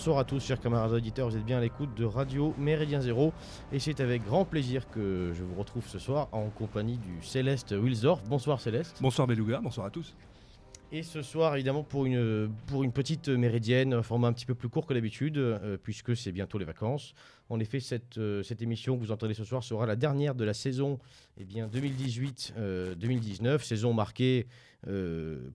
bonsoir à tous, chers camarades auditeurs. Vous êtes bien à l'écoute de Radio Méridien Zéro. Et c'est avec grand plaisir que je vous retrouve ce soir en compagnie du Céleste Wilsdorf. Bonsoir Céleste. Bonsoir Beluga, bonsoir à tous. Et ce soir, évidemment, pour une, pour une petite méridienne, un format un petit peu plus court que d'habitude, euh, puisque c'est bientôt les vacances. En effet, cette, euh, cette émission que vous entendez ce soir sera la dernière de la saison eh 2018-2019, saison marquée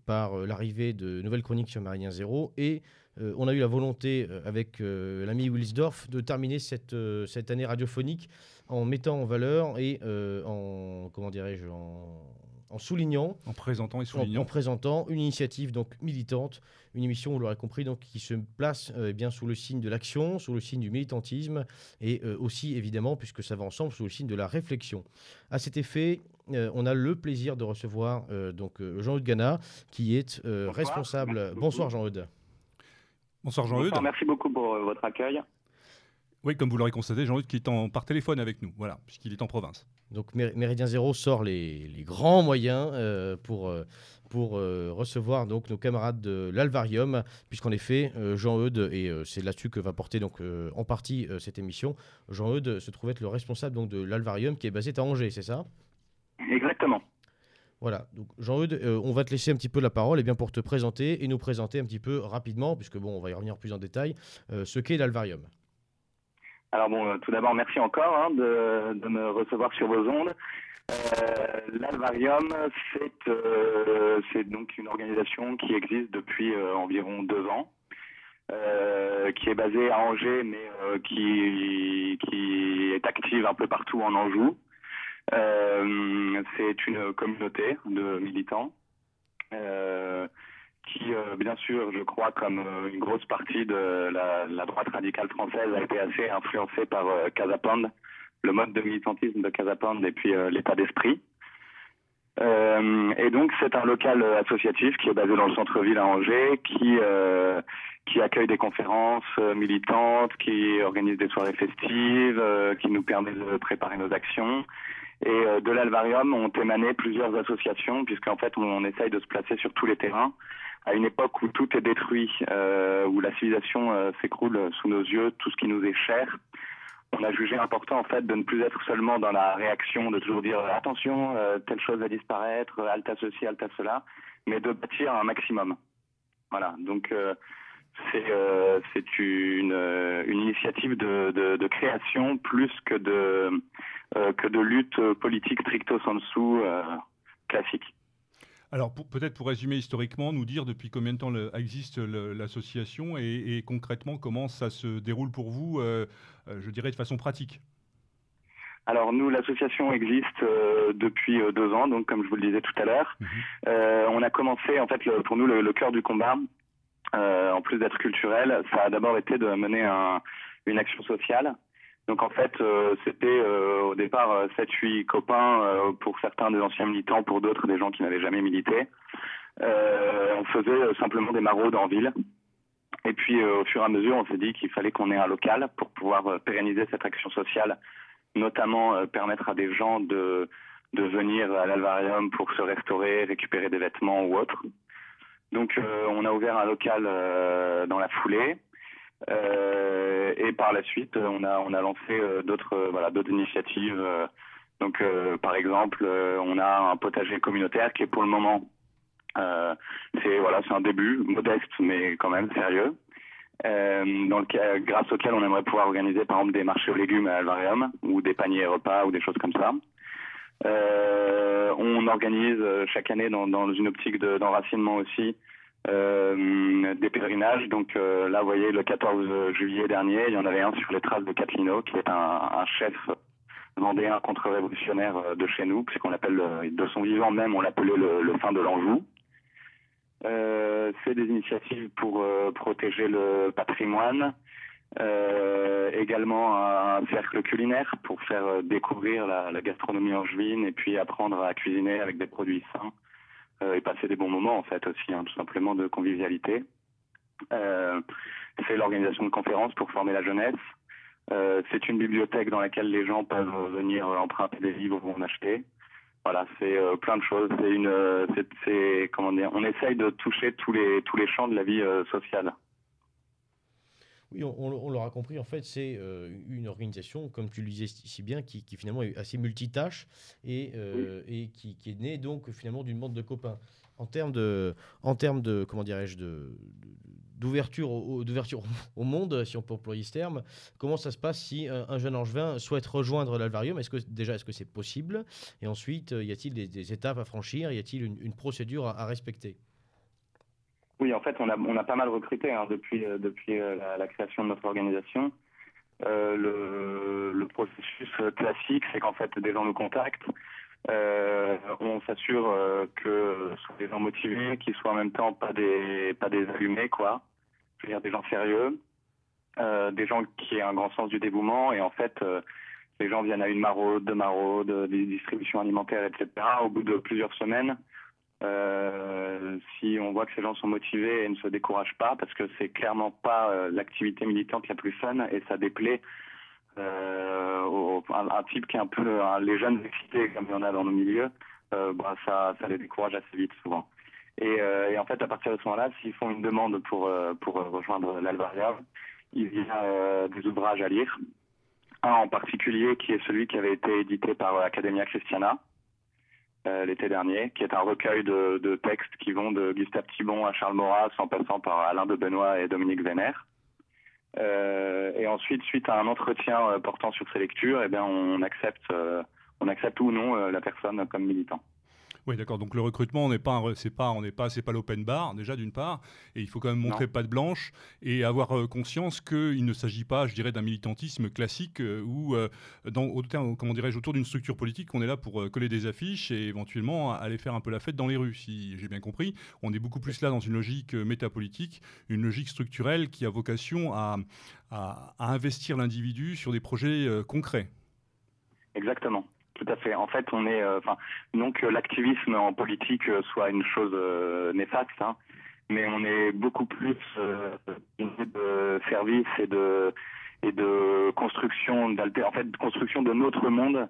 par l'arrivée de nouvelles chroniques sur Méridien Zéro et euh, on a eu la volonté, euh, avec euh, l'ami Wilsdorf, de terminer cette, cette année radiophonique en mettant en valeur et en, comment dirais-je, en, soulignant, en présentant et soulignant, en, présentant une initiative donc militante, une émission, vous l'aurez compris, donc qui se place eh bien sous le signe de l'action, sous le signe du militantisme et aussi évidemment, puisque ça va ensemble, sous le signe de la réflexion. À cet effet, on a le plaisir de recevoir donc Jean-Eudes Gana, qui est responsable. Bonsoir Jean-Eudes. Bonsoir Jean-Eudes. Merci beaucoup pour euh, votre accueil. Oui, comme vous l'aurez constaté, Jean-Eudes qui est en, par téléphone avec nous, voilà, puisqu'il est en province. Donc Méridien Zéro sort les, grands moyens euh, pour, euh, pour recevoir donc nos camarades de l'Alvarium, puisqu'en effet, Jean-Eudes, et c'est là-dessus que va porter donc, en partie cette émission, Jean-Eudes se trouve être le responsable donc, de l'Alvarium qui est basé à Angers, c'est ça? Exactement. Voilà, donc Jean-Eudes, euh, on va te laisser un petit peu la parole bien pour te présenter et nous présenter un petit peu rapidement, puisque bon, on va y revenir plus en détail, euh, ce qu'est l'Alvarium. Alors bon, euh, tout d'abord, merci encore hein, de, me recevoir sur vos ondes. L'Alvarium, c'est donc une organisation qui existe depuis environ deux ans, qui est basée à Angers, mais qui est active un peu partout en Anjou. Euh, c'est une communauté de militants euh, qui, euh, bien sûr, je crois, comme une grosse partie de la, droite radicale française, a été assez influencée par Casapande, le mode de militantisme de Casapande et puis l'état d'esprit. et donc c'est un local associatif qui est basé dans le centre-ville à Angers, qui qui accueille des conférences militantes, qui organise des soirées festives, qui nous permet de préparer nos actions et euh, de l'Alvarium ont émané plusieurs associations, puisqu'en fait, on, essaye de se placer sur tous les terrains. À une époque où tout est détruit, euh, où la civilisation euh, s'écroule sous nos yeux, tout ce qui nous est cher, on a jugé important en fait de ne plus être seulement dans la réaction, de toujours dire attention, telle chose va disparaître, alta ceci, alta cela, mais de bâtir un maximum. Voilà, donc c'est c'est une, une initiative de, de, de, création plus que de euh, que de lutte politique stricto sensu euh, classique. Alors peut-être pour résumer historiquement, nous dire depuis combien de temps existe l'association et, concrètement comment ça se déroule pour vous, euh, je dirais de façon pratique. Alors nous, l'association existe depuis deux ans, donc comme je vous le disais tout à l'heure. Mhm. on a commencé, en fait, pour nous, le, cœur du combat, en plus d'être culturel, ça a d'abord été de mener une action sociale donc en fait, euh, c'était euh, au départ 7-8 euh, copains, pour certains des anciens militants, pour d'autres des gens qui n'avaient jamais milité. on faisait simplement des maraudes en ville. Et puis au fur et à mesure, on s'est dit qu'il fallait qu'on ait un local pour pouvoir pérenniser cette action sociale, notamment permettre à des gens de, de venir à l'alvarium pour se restaurer, récupérer des vêtements ou autre. Donc on a ouvert un local dans la foulée. Euh, et par la suite, on a on a lancé euh, d'autres euh, voilà d'autres initiatives. donc par exemple, on a un potager communautaire qui est pour le moment c'est voilà c'est un début modeste mais quand même sérieux. Euh, dans le, grâce auquel on aimerait pouvoir organiser par exemple des marchés aux légumes à Alvarium ou des paniers repas ou des choses comme ça. Euh, on organise chaque année dans, dans une optique d'enracinement aussi euh, des pèlerinages. Donc euh, là, vous voyez, le 14 juillet dernier, il y en avait un sur les traces de Catlino, qui est un, chef vendéen contre-révolutionnaire euh, de chez nous, puisqu'on l'appelle, de son vivant même, on l'appelait le, le fin de l'Anjou. Euh, c'est des initiatives pour protéger le patrimoine, euh, également un, cercle culinaire pour faire découvrir la, la, gastronomie angevine et puis apprendre à cuisiner avec des produits sains euh, et passer des bons moments en fait aussi, hein, tout simplement de convivialité. Euh, c'est l'organisation de conférences pour former la jeunesse. Euh, c'est une bibliothèque dans laquelle les gens peuvent venir emprunter des livres ou en acheter. Voilà, c'est plein de choses. C'est une, c'est, comment dire, on essaye de toucher tous les tous les champs de la vie sociale. Oui, on, l'aura compris, en fait, c'est une organisation, comme tu le disais si bien, qui, finalement est assez multitâche et, et qui, qui, est née donc finalement d'une bande de copains. En termes de, en termes de comment dirais-je, de, d'ouverture au, d'ouverture au monde, si on peut employer ce terme. Comment ça se passe si un, jeune angevin souhaite rejoindre l'Alvarium? Est-ce que déjà est-ce que c'est possible? Et ensuite, y a-t-il des, étapes à franchir? Y a-t-il une, procédure à, respecter? Oui, en fait, on a, pas mal recruté hein, depuis, euh, depuis euh, la, création de notre organisation. Euh, le, le, processus classique, c'est qu'en fait, des gens nous contactent. Euh, on s'assure euh, que ce sont des gens motivés, qui soient en même temps pas des pas des allumés quoi. Je veux dire des gens sérieux, euh, des gens qui aient un grand sens du dévouement et en fait les gens viennent à une maraude, deux maraudes, des distributions alimentaires, etc. Au bout de plusieurs semaines, si on voit que ces gens sont motivés et ne se découragent pas, parce que c'est clairement pas l'activité militante la plus fun et ça déplaît euh, un, type qui est un peu les jeunes excités comme il y en a dans nos milieux, euh, bah, ça, les décourage assez vite souvent. Et, euh, en fait, à partir de ce moment-là, s'ils font une demande pour, pour rejoindre l'Alvaria, il y a des ouvrages à lire. Un en particulier qui est celui qui avait été édité par Academia Christiana l'été dernier, qui est un recueil de, de, textes qui vont de Gustave Thibon à Charles Maurras en passant par Alain de Benoît et Dominique Vénère. Euh, et ensuite, suite à un entretien euh, portant sur ces lectures, eh bien, on accepte, euh, on accepte ou non la personne comme militant. Oui, d'accord. Donc le recrutement, on n'est pas, c'est pas, on n'est pas, c'est pas l'open bar déjà d'une part, et il faut quand même montrer patte blanche et avoir euh, conscience qu'il ne s'agit pas, je dirais, d'un militantisme classique euh, où, euh, dans, comment dirais-je, autour d'une structure politique, on est là pour coller des affiches et éventuellement aller faire un peu la fête dans les rues. Si j'ai bien compris, on est beaucoup plus là dans une logique métapolitique, une logique structurelle qui a vocation à, à investir l'individu sur des projets concrets. Exactement. Tout à fait. En fait, on est, euh, enfin, non que l'activisme en politique euh, soit une chose euh, néfaste, hein, mais on est beaucoup plus de service et de et de construction d'alter, en fait, de construction de notre monde,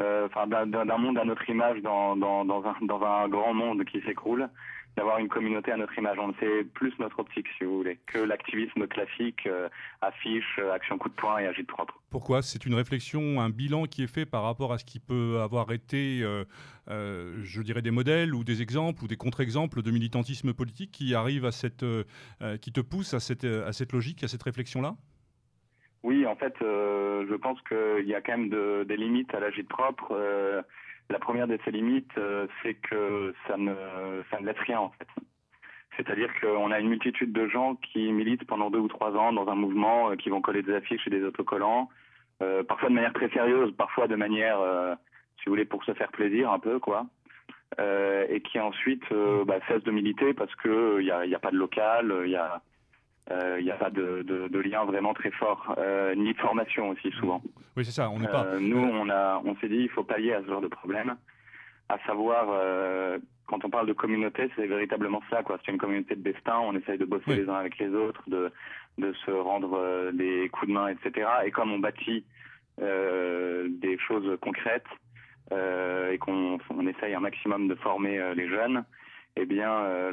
enfin, d'un monde à notre image dans dans dans un dans un grand monde qui s'écroule d'avoir une communauté à notre image. On sait plus notre optique, si vous voulez, que l'activisme classique, euh, affiche, euh, action coup de poing et agite propre. Pourquoi? C'est une réflexion, un bilan qui est fait par rapport à ce qui peut avoir été, euh, je dirais, des modèles ou des exemples ou des contre-exemples de militantisme politique qui arrivent à cette, qui te poussent à cette, à cette logique, à cette réflexion-là? Oui, en fait, je pense qu'il y a quand même de, des limites à l'agite propre. La première de ces limites, euh, c'est que ça ne, ça ne laisse rien en fait. C'est-à-dire qu'on a une multitude de gens qui militent pendant deux ou trois ans dans un mouvement, euh, qui vont coller des affiches et des autocollants, euh, parfois de manière très sérieuse, parfois de manière, si vous voulez, pour se faire plaisir un peu, quoi. et qui ensuite bah, cessent de militer parce qu'il n'y a, a pas de local, il y a il euh, n'y a pas de, de, de, lien vraiment très fort, euh, ni de formation aussi souvent. Oui, c'est ça. On n'est pas. Euh, nous, on a, on s'est dit, il faut pallier à ce genre de problème, à savoir quand on parle de communauté, c'est véritablement ça, quoi. C'est une communauté de destin. On essaye de bosser les uns avec les autres, de, de se rendre des coups de main, etc. Et comme on bâtit des choses concrètes et qu'on on essaye un maximum de former les jeunes, eh bien, euh,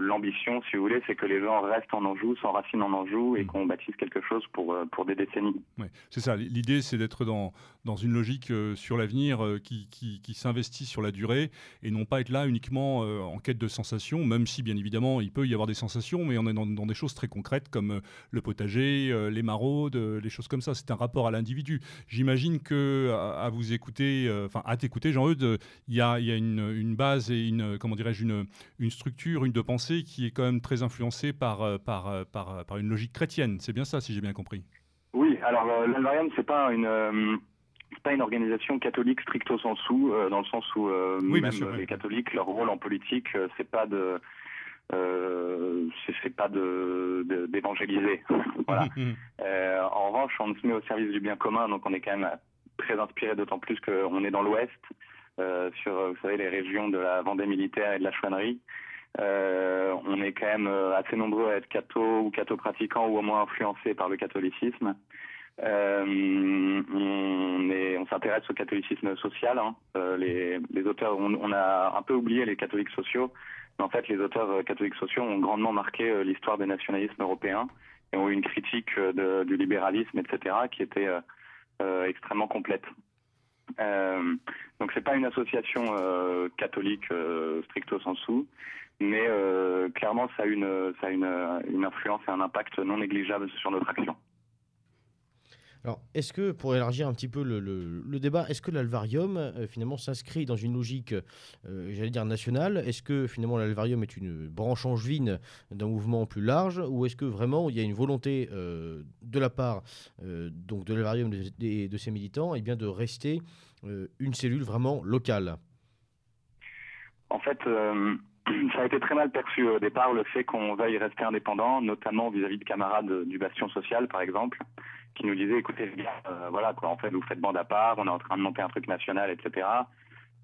l'ambition, si vous voulez, c'est que les gens restent en Anjou, s'enracinent en Anjou et mm. qu'on bâtisse quelque chose pour, euh, pour des décennies. Ouais, c'est ça. L'idée, c'est d'être dans, dans une logique euh, sur l'avenir qui, qui, qui s'investit sur la durée et non pas être là uniquement en quête de sensations, même si, bien évidemment, il peut y avoir des sensations, mais on est dans, dans des choses très concrètes comme le potager, les maraudes, les choses comme ça. C'est un rapport à l'individu. J'imagine que à, vous écouter, enfin, à t'écouter, Jean-Eudes, il y a, y a une, une, base et une, comment dirais-je, une, une structure, une de pensée qui est quand même très influencée par, euh, par, euh, par, par une logique chrétienne. C'est bien ça, si j'ai bien compris. Oui, alors euh, l'Alvarium, c'est pas une pas une organisation catholique stricto sensu, dans le sens où même les catholiques, leur rôle en politique, c'est pas de c'est pas de d'évangéliser. voilà. en revanche, on se met au service du bien commun, donc on est quand même très inspiré, d'autant plus qu'on est dans l'Ouest. Euh, sur, vous savez, les régions de la Vendée militaire et de la chouannerie. Euh, on est quand même euh, assez nombreux à être catho ou catho pratiquants ou au moins influencés par le catholicisme. On, s'intéresse au catholicisme social. Hein. Les, auteurs, on, a un peu oublié les catholiques sociaux, mais en fait, les auteurs catholiques sociaux ont grandement marqué l'histoire des nationalismes européens et ont eu une critique du libéralisme, etc., qui était extrêmement complète. Euh, donc c'est pas une association catholique stricto sensu, mais clairement ça a une ça a une, une influence et un impact non négligeable sur notre action. Alors, est-ce que, pour élargir un petit peu le, débat, est-ce que l'Alvarium, euh, finalement, s'inscrit dans une logique, euh, j'allais dire, nationale? Est-ce que, finalement, l'Alvarium est une branche angevine d'un mouvement plus large? Ou est-ce que, vraiment, il y a une volonté euh, de la part donc de l'Alvarium et de, ses militants eh bien, de rester une cellule vraiment locale? En fait, ça a été très mal perçu au départ, le fait qu'on veuille rester indépendant, notamment vis-à-vis de camarades du Bastion Social, par exemple qui nous disait écoutez bien, euh, voilà quoi, en fait vous faites bande à part, on est en train de monter un truc national, etc.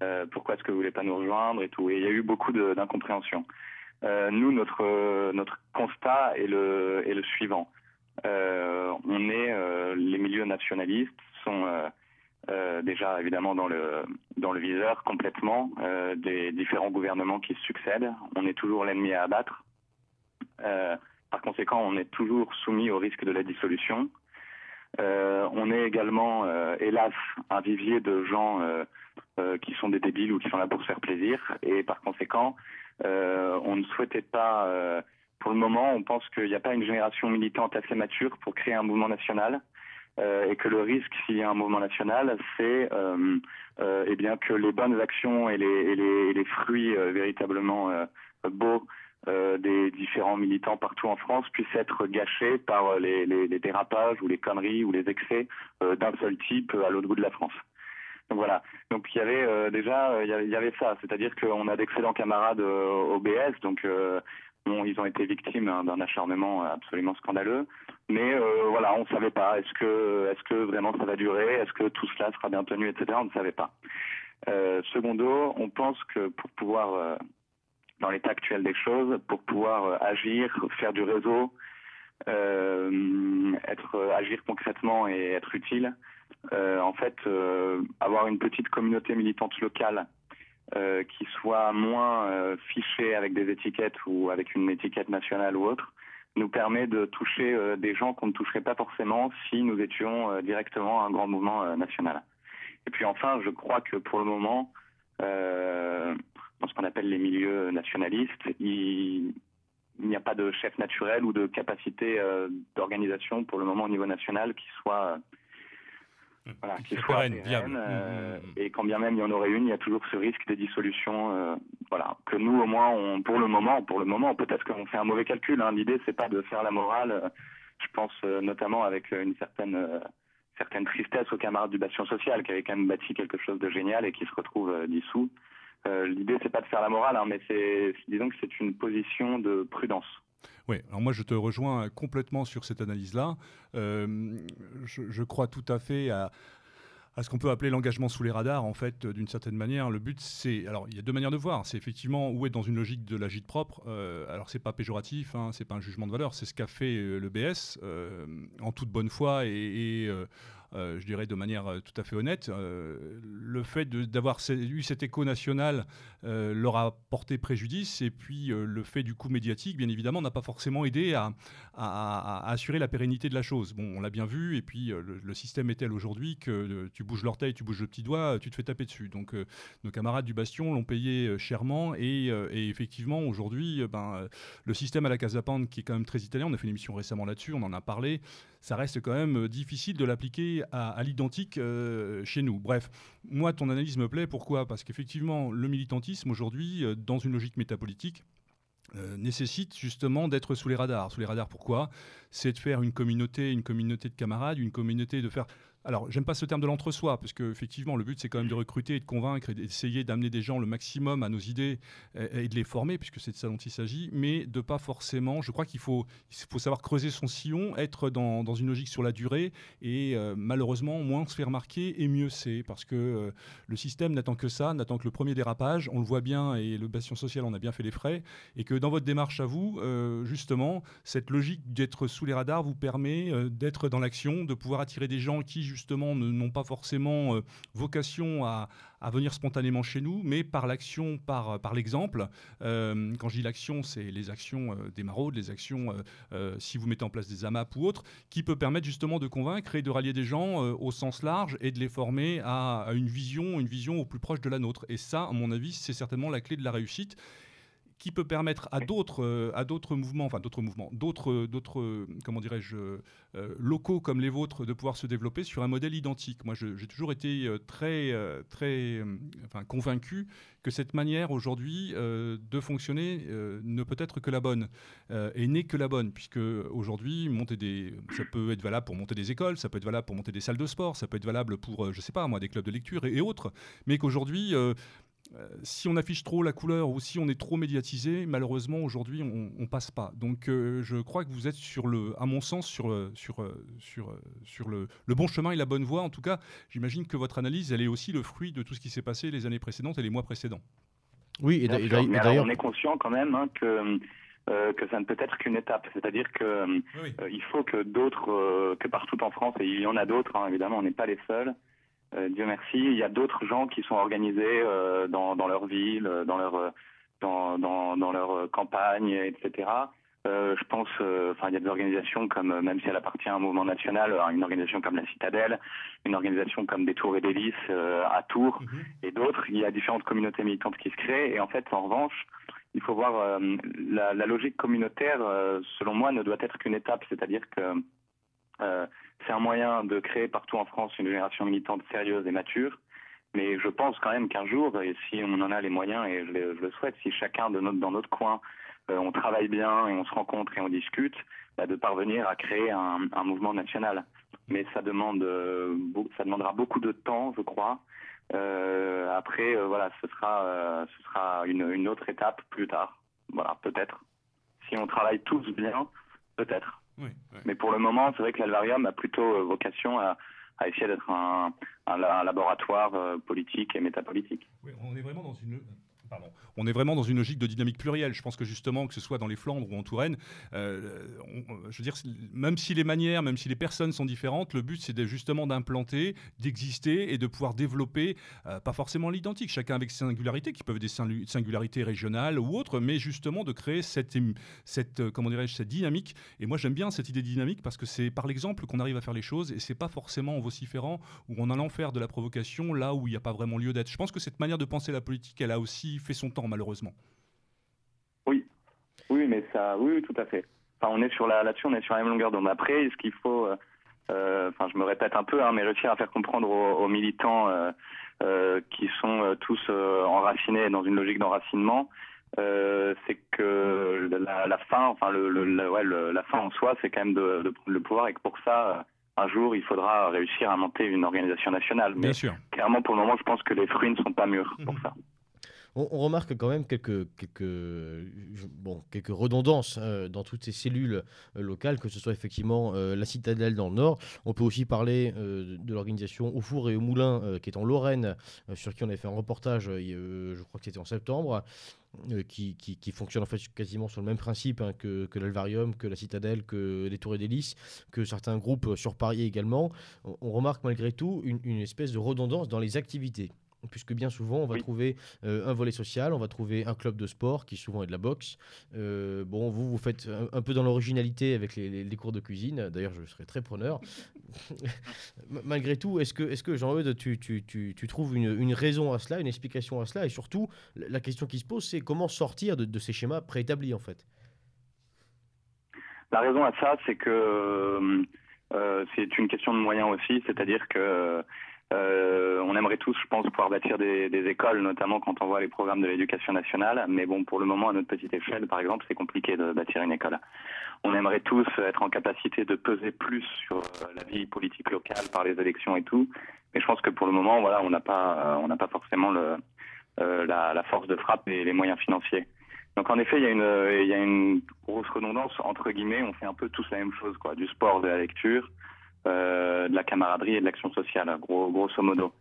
Euh, pourquoi est-ce que vous voulez pas nous rejoindre et tout? Et il y a eu beaucoup d'incompréhension. Euh, nous, notre notre constat est le est le suivant. on est les milieux nationalistes sont déjà évidemment dans le dans le viseur complètement des différents gouvernements qui se succèdent. On est toujours l'ennemi à abattre. par conséquent, on est toujours soumis au risque de la dissolution. Euh, on est également, euh, hélas, un vivier de gens euh, qui sont des débiles ou qui sont là pour se faire plaisir. Et par conséquent, on ne souhaitait pas, pour le moment, on pense qu'il n'y a pas une génération militante assez mature pour créer un mouvement national. et que le risque, s'il y a un mouvement national, c'est eh bien que les bonnes actions et les, et les fruits véritablement beaux euh, des différents militants partout en France puissent être gâchés par les, dérapages ou les conneries ou les excès euh, d'un seul type à l'autre bout de la France. Donc voilà. Donc il y avait euh, déjà, il y avait, ça, c'est-à-dire qu'on a d'excellents camarades au BS, donc bon, ils ont été victimes hein, d'un acharnement absolument scandaleux. Mais voilà, on ne savait pas. Est-ce que, est-ce que vraiment ça va durer? Est-ce que tout cela sera bien tenu, etc. On ne savait pas. secondo, on pense que pour pouvoir dans l'état actuel des choses pour pouvoir euh, agir, faire du réseau, euh, être euh, agir concrètement et être utile. en fait, avoir une petite communauté militante locale qui soit moins fichée avec des étiquettes ou avec une étiquette nationale ou autre, nous permet de toucher des gens qu'on ne toucherait pas forcément si nous étions directement un grand mouvement national. Et puis enfin, je crois que pour le moment, dans ce qu'on appelle les milieux nationalistes, il, n'y a pas de chef naturel ou de capacité euh, d'organisation pour le moment au niveau national qui soit mmh. voilà, qui, soit viable. Euh, mmh, mmh, et quand bien même il y en aurait une, il y a toujours ce risque de dissolution. Euh, voilà, que nous au moins, on, pour le moment, pour le moment, peut-être qu'on fait un mauvais calcul. Hein. L'idée c'est pas de faire la morale. Je pense notamment avec une certaine certaine tristesse aux camarades du Bastion social qui avaient quand même bâti quelque chose de génial et qui se retrouvent dissous. Euh, l'idée, c'est pas de faire la morale, hein, mais c'est, disons que c'est une position de prudence. Oui, alors moi je te rejoins complètement sur cette analyse-là. Euh, je, crois tout à fait à, ce qu'on peut appeler l'engagement sous les radars, en fait, d'une certaine manière. Le but, c'est. Alors, il y a deux manières de voir. C'est effectivement où être dans une logique de l'agite propre. Euh, alors, c'est pas péjoratif, hein, c'est pas un jugement de valeur, c'est ce qu'a fait le BS en toute bonne foi et, euh, je dirais de manière euh, tout à fait honnête. Euh, le fait d'avoir eu cet écho national leur a porté préjudice et puis le fait du coup médiatique, bien évidemment, n'a pas forcément aidé à, assurer la pérennité de la chose. Bon, on l'a bien vu et puis le, système est tel aujourd'hui que tu bouges l'orteil, tu bouges le petit doigt, tu te fais taper dessus. Donc nos camarades du Bastion l'ont payé chèrement et, effectivement aujourd'hui, ben, le système à la Casa qui est quand même très italien, on a fait une émission récemment là-dessus, on en a parlé, ça reste quand même difficile de l'appliquer à, l'identique euh, chez nous. Bref, moi, ton analyse me plaît. Pourquoi? Parce qu'effectivement, le militantisme aujourd'hui, euh, dans une logique métapolitique, euh, nécessite justement d'être sous les radars. Sous les radars, pourquoi? C'est de faire une communauté, une communauté de camarades, une communauté de faire alors, j'aime pas ce terme de l'entre-soi, parce qu'effectivement, le but, c'est quand même de recruter et de convaincre et d'essayer d'amener des gens le maximum à nos idées et, de les former, puisque c'est de ça dont il s'agit, mais de pas forcément. Je crois qu'il faut, il faut savoir creuser son sillon, être dans, dans une logique sur la durée, et euh, malheureusement, moins se faire remarquer, et mieux c'est, parce que euh, le système n'attend que ça, n'attend que le premier dérapage. On le voit bien, et le Bastion Social en a bien fait les frais, et que dans votre démarche à vous, euh, justement, cette logique d'être sous les radars vous permet d'être dans l'action, de pouvoir attirer des gens qui, justement, justement n'ont pas forcément vocation à, venir spontanément chez nous, mais par l'action, par, par l'exemple. quand je dis l'action, c'est les actions des maraudes, les actions, si vous mettez en place des AMAP ou autres, qui peut permettre justement de convaincre et de rallier des gens au sens large et de les former à, à une vision, une vision au plus proche de la nôtre. Et ça, à mon avis, c'est certainement la clé de la réussite qui peut permettre à d'autres euh, à d'autres mouvements, enfin d'autres mouvements, d'autres d'autres comment dirais-je euh, locaux comme les vôtres de pouvoir se développer sur un modèle identique. Moi, j'ai toujours été euh, très très enfin convaincu que cette manière aujourd'hui de fonctionner ne peut être que la bonne et n'est que la bonne puisque aujourd'hui monter des ça peut être valable pour monter des écoles, ça peut être valable pour monter des salles de sport, ça peut être valable pour je sais pas moi des clubs de lecture et, et autres, mais qu'aujourd'hui euh, si on affiche trop la couleur ou si on est trop médiatisé, malheureusement aujourd'hui on, on passe pas. Donc euh, je crois que vous êtes sur le, à mon sens, sur, euh, sur, sur, sur le, le, bon chemin et la bonne voie. En tout cas, j'imagine que votre analyse, elle est aussi le fruit de tout ce qui s'est passé les années précédentes et les mois précédents. Oui, et d'ailleurs, on est conscient quand même hein, que que ça ne peut être qu'une étape. C'est-à-dire que il faut que d'autres, que partout en France, et il y en a d'autres, hein, évidemment, on n'est pas les seuls, euh, Dieu merci, il y a d'autres gens qui sont organisés euh, dans, dans, leur ville, dans leur dans, dans, dans leur campagne, etc. Euh, je pense, enfin, il y a des organisations comme, même si elle appartient à un mouvement national, une organisation comme la Citadelle, une organisation comme des Tours et des Lys à Tours mhm. et d'autres. Il y a différentes communautés militantes qui se créent. Et en fait, en revanche, il faut voir la, la, logique communautaire, selon moi, ne doit être qu'une étape. C'est-à-dire que euh, c'est un moyen de créer partout en France une génération militante sérieuse et mature. Mais je pense quand même qu'un jour, et si on en a les moyens, et je, le souhaite, si chacun de notre, dans notre coin, euh, on travaille bien et on se rencontre et on discute, bah, de parvenir à créer un, un, mouvement national. Mais ça demande, euh, ça demandera beaucoup de temps, je crois. Euh, après, euh, voilà, ce sera, ce sera une, une autre étape plus tard. Voilà, peut-être. Si on travaille tous bien, peut-être. Mais pour le moment, c'est vrai que l'Alvarium a plutôt euh, vocation à, essayer d'être un, laboratoire euh, politique et métapolitique. Oui, on est vraiment dans une on est vraiment dans une logique de dynamique plurielle. Je pense que justement, que ce soit dans les Flandres ou en Touraine, euh, je veux dire, même si les manières, même si les personnes sont différentes, le but c'est justement d'implanter, d'exister et de pouvoir développer, euh, pas forcément l'identique, chacun avec ses singularités, qui peuvent être des singularités régionales ou autres, mais justement de créer cette, cette euh, comment dirais-je, cette dynamique. Et moi j'aime bien cette idée dynamique parce que c'est par l'exemple qu'on arrive à faire les choses et c'est pas forcément en vociférant ou en allant faire de la provocation là où il n'y a pas vraiment lieu d'être. Je pense que cette manière de penser la politique, elle a aussi fait son temps, malheureusement. Oui, oui, mais ça, oui, tout à fait. Enfin, on est sur la, là-dessus, on est sur la même longueur d'onde. Après, ce qu'il faut, euh, euh, enfin, je me répète un peu, hein, mais réussir à faire comprendre aux, militants euh, qui sont tous enracinés dans une logique d'enracinement, c'est que la, fin, enfin, le, ouais, la fin en soi, c'est quand même de, de, prendre le pouvoir et que pour ça, un jour, il faudra réussir à monter une organisation nationale. Mais Bien sûr. clairement, pour le moment, je pense que les fruits ne sont pas mûrs pour mhm. ça. On, remarque quand même quelques, quelques, bon, quelques redondances euh, dans toutes ces cellules euh, locales, que ce soit effectivement euh, la citadelle dans le nord. On peut aussi parler de l'organisation Au Four et au Moulin, qui est en Lorraine, sur qui on avait fait un reportage, je crois que c'était en septembre. Qui, qui, fonctionne en fait quasiment sur le même principe hein, que, que l'Alvarium, que la Citadelle, que les Tours et que certains groupes sur Paris également. On, remarque malgré tout une espèce de redondance dans les activités puisque bien souvent on va trouver euh, un volet social, on va trouver un club de sport qui souvent est de la boxe. Euh, bon, vous, vous faites un, peu dans l'originalité avec les, cours de cuisine, d'ailleurs je serais très preneur. Malgré tout, est-ce que, est que Jean-Eudes, tu, tu, tu, tu, trouves une, raison à cela, une explication à cela? Et surtout, la question qui se pose, c'est comment sortir de, ces schémas préétablis en fait? La raison à ça, c'est que euh, c'est une question de moyens aussi, c'est-à-dire que euh, on aimerait tous, je pense, pouvoir bâtir des, écoles, notamment quand on voit les programmes de l'éducation nationale. Mais bon, pour le moment, à notre petite échelle, par exemple, c'est compliqué de bâtir une école. On aimerait tous être en capacité de peser plus sur euh, la vie politique locale par les élections et tout. Mais je pense que pour le moment, voilà, on n'a pas, euh, on n'a pas forcément le, euh, la, la, force de frappe et les moyens financiers. Donc en effet, il y a une, y a une grosse redondance entre guillemets. On fait un peu tous la même chose, quoi, du sport, de la lecture. Euh, de la camaraderie et de l'action sociale, gros, grosso modo.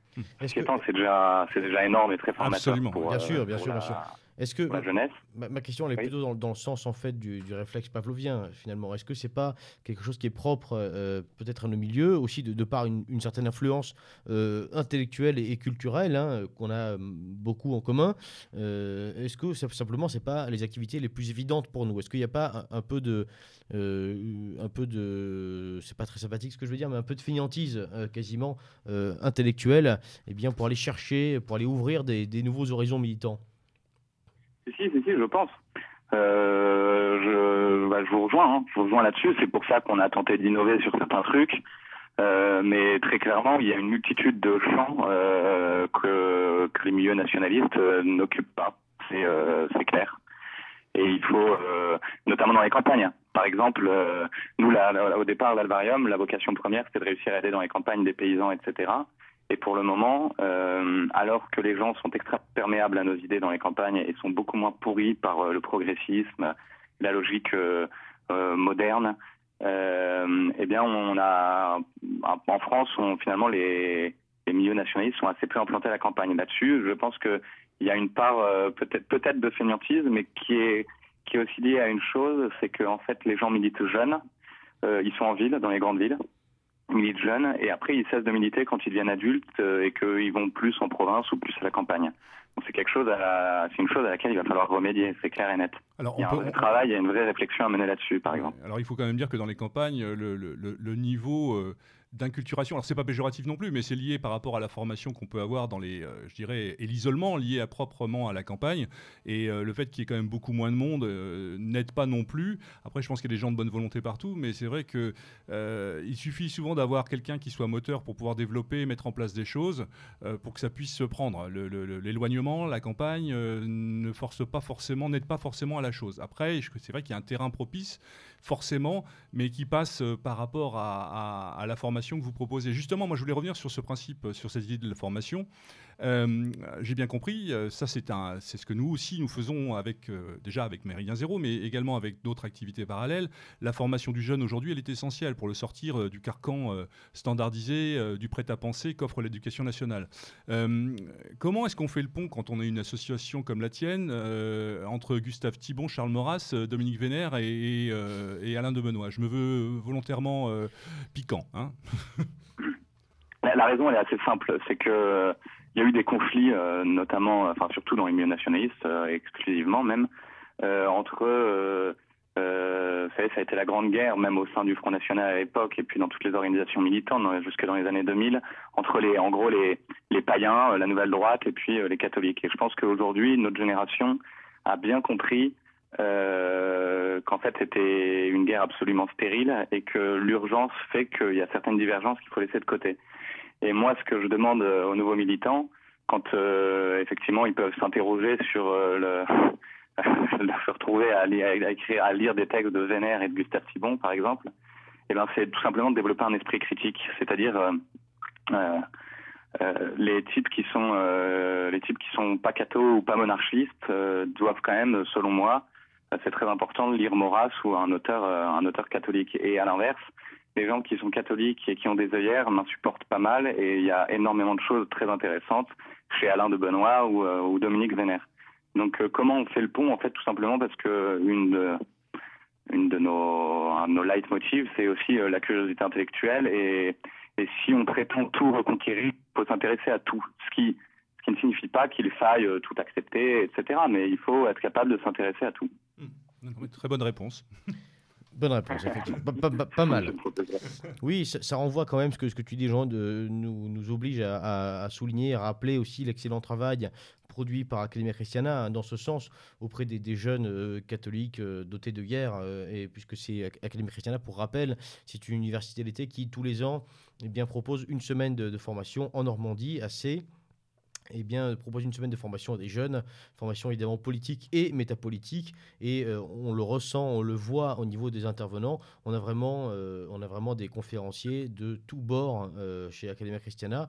Ce qui est c'est déjà, énorme et très formateur. Absolument, bien sûr, bien sûr, bien sûr. Est-ce que la jeunesse. Ma, question elle est plutôt dans, dans, le sens en fait du, du réflexe pavlovien finalement. Est-ce que c'est pas quelque chose qui est propre euh, peut-être à nos milieux aussi de, de par une, certaine influence euh, intellectuelle et, culturelle hein, qu'on a beaucoup en commun. Est-ce que simplement c'est pas les activités les plus évidentes pour nous? Est-ce qu'il n'y a pas un, peu de un peu de c'est pas très sympathique ce que je veux dire, mais un peu de fainéantise quasiment intellectuelle, et eh bien pour aller chercher, pour aller ouvrir des, des nouveaux horizons militants? Si, si, si, je pense. Euh, je, bah, je, vous rejoins, hein. je vous rejoins là-dessus. C'est pour ça qu'on a tenté d'innover sur certains trucs. Euh, mais très clairement, il y a une multitude de champs euh, que, que, les milieux nationalistes euh, n'occupent pas. C'est euh, clair. Et il faut, euh, notamment dans les campagnes. Par exemple, nous, là, au départ, l'Alvarium, la vocation première, c'était de réussir à aider dans les campagnes des paysans, etc. Et pour le moment, euh, alors que les gens sont extrêmement perméables à nos idées dans les campagnes et sont beaucoup moins pourris par euh, le progressisme, la logique euh, euh moderne, euh, eh bien, on a en France, on, finalement, les, les, milieux nationalistes sont assez peu implantés à la campagne. Là-dessus, je pense qu'il y a une part peut-être peut-être de fainéantisme, mais qui est qui est aussi liée à une chose, c'est que en fait, les gens militent jeunes, ils sont en ville, dans les grandes villes militent jeunes et après ils cessent de militer quand ils deviennent adultes euh, et qu'ils vont plus en province ou plus à la campagne. Donc c'est quelque chose, à c'est une chose à laquelle il va falloir remédier, c'est clair et net. Alors, il y a un vrai travail, il y a une vraie réflexion à mener là-dessus, par exemple. Alors il faut quand même dire que dans les campagnes, le, le, le niveau euh, d'inculturation. Alors c'est pas péjoratif non plus, mais c'est lié par rapport à la formation qu'on peut avoir dans les, euh, je dirais, et l'isolement lié à proprement à la campagne et euh, le fait qu'il y ait quand même beaucoup moins de monde euh, n'aide pas non plus. Après, je pense qu'il y a des gens de bonne volonté partout, mais c'est vrai que il suffit souvent d'avoir quelqu'un qui soit moteur pour pouvoir développer, mettre en place des choses pour que ça puisse se prendre. L'éloignement, la campagne ne force pas forcément, n'aide pas forcément à la chose. Après, c'est vrai qu'il y a un terrain propice forcément, mais qui passe par rapport à, à la formation que vous proposez. Justement, moi, je voulais revenir sur ce principe, euh, sur cette idée de la formation. Euh, j'ai bien compris, euh, ça c'est ce que nous aussi nous faisons avec, déjà avec Méridien Zéro, mais également avec d'autres activités parallèles. La formation du jeune aujourd'hui, elle est essentielle pour le sortir du carcan standardisé, du prêt-à-penser qu'offre l'éducation nationale. comment est-ce qu'on fait le pont quand on est une association comme la tienne entre Gustave Thibon, Charles Maurras, Dominique Vénère et, Alain de Benoît? Je me veux volontairement piquant. Hein la raison est assez simple, c'est que il y a eu des conflits, euh, notamment, enfin surtout dans les milieux nationalistes, euh, exclusivement même, euh, entre vous savez, ça a été la grande guerre, même au sein du Front National à l'époque, et puis dans toutes les organisations militantes, jusque dans les années 2000, entre les, en gros, les, les païens, la nouvelle droite, et puis les catholiques. Et je pense qu'aujourd'hui, notre génération a bien compris euh, qu'en fait c'était une guerre absolument stérile et que l'urgence fait qu'il y a certaines divergences qu'il faut laisser de côté. Et moi, ce que je demande euh, aux nouveaux militants, quand euh, effectivement ils peuvent s'interroger sur euh, le se retrouver à, lire, à, écrire, à lire des textes de Vénère et de Gustave Thibon, par exemple, eh ben c'est tout simplement de développer un esprit critique, c'est-à-dire euh, euh, les types qui sont les types qui sont pas cathos ou pas monarchistes doivent quand même, selon moi, c'est très important de lire Maurras ou un auteur, un auteur catholique. Et à l'inverse, les gens qui sont catholiques et qui ont des œillères m'insupportent pas mal et il y a énormément de choses très intéressantes chez Alain de Benoît ou, euh, Dominique Vénère. Donc euh, comment on fait le pont En fait, tout simplement parce que une de, de nos, nos leitmotivs, c'est aussi la curiosité intellectuelle et, si on prétend tout reconquérir, il faut s'intéresser à tout. Ce qui, ce qui ne signifie pas qu'il faille tout accepter, etc. Mais il faut être capable de s'intéresser à tout. Très bonne réponse. Bonne réponse, effectivement. pas, mal. Oui, ça, renvoie quand même ce que, ce que tu dis, Jean, de, nous, oblige à, souligner, à rappeler aussi l'excellent travail produit par Academia Christiana hein, dans ce sens auprès des, jeunes euh, catholiques euh, dotés de guerre. Euh, et puisque c'est Academia Christiana, pour rappel, c'est une université d'été qui, tous les ans, eh propose une semaine de, de formation en Normandie assez eh bien, propose une semaine de formation à des jeunes, formation évidemment politique et métapolitique, et euh, on le ressent, on le voit au niveau des intervenants. On a vraiment, euh, on a vraiment des conférenciers de tous bords euh, chez Academia Christiana,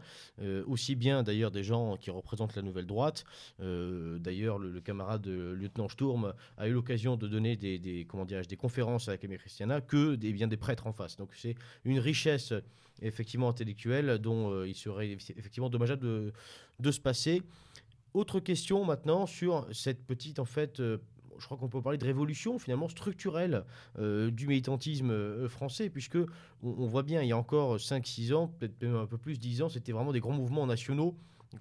aussi bien d'ailleurs des gens qui représentent la nouvelle droite. d'ailleurs, le, camarade lieutenant Sturm a eu l'occasion de donner des, des comment des conférences à Academia Christiana que des, bien des prêtres en face. Donc c'est une richesse effectivement intellectuelle dont il serait effectivement dommageable de, de se passer. Autre question maintenant sur cette petite, en fait, je crois qu'on peut parler de révolution finalement structurelle euh, du militantisme euh, français, puisque on, voit bien, il y a encore 5-6 ans, peut-être même un peu plus, 10 ans, c'était vraiment des grands mouvements nationaux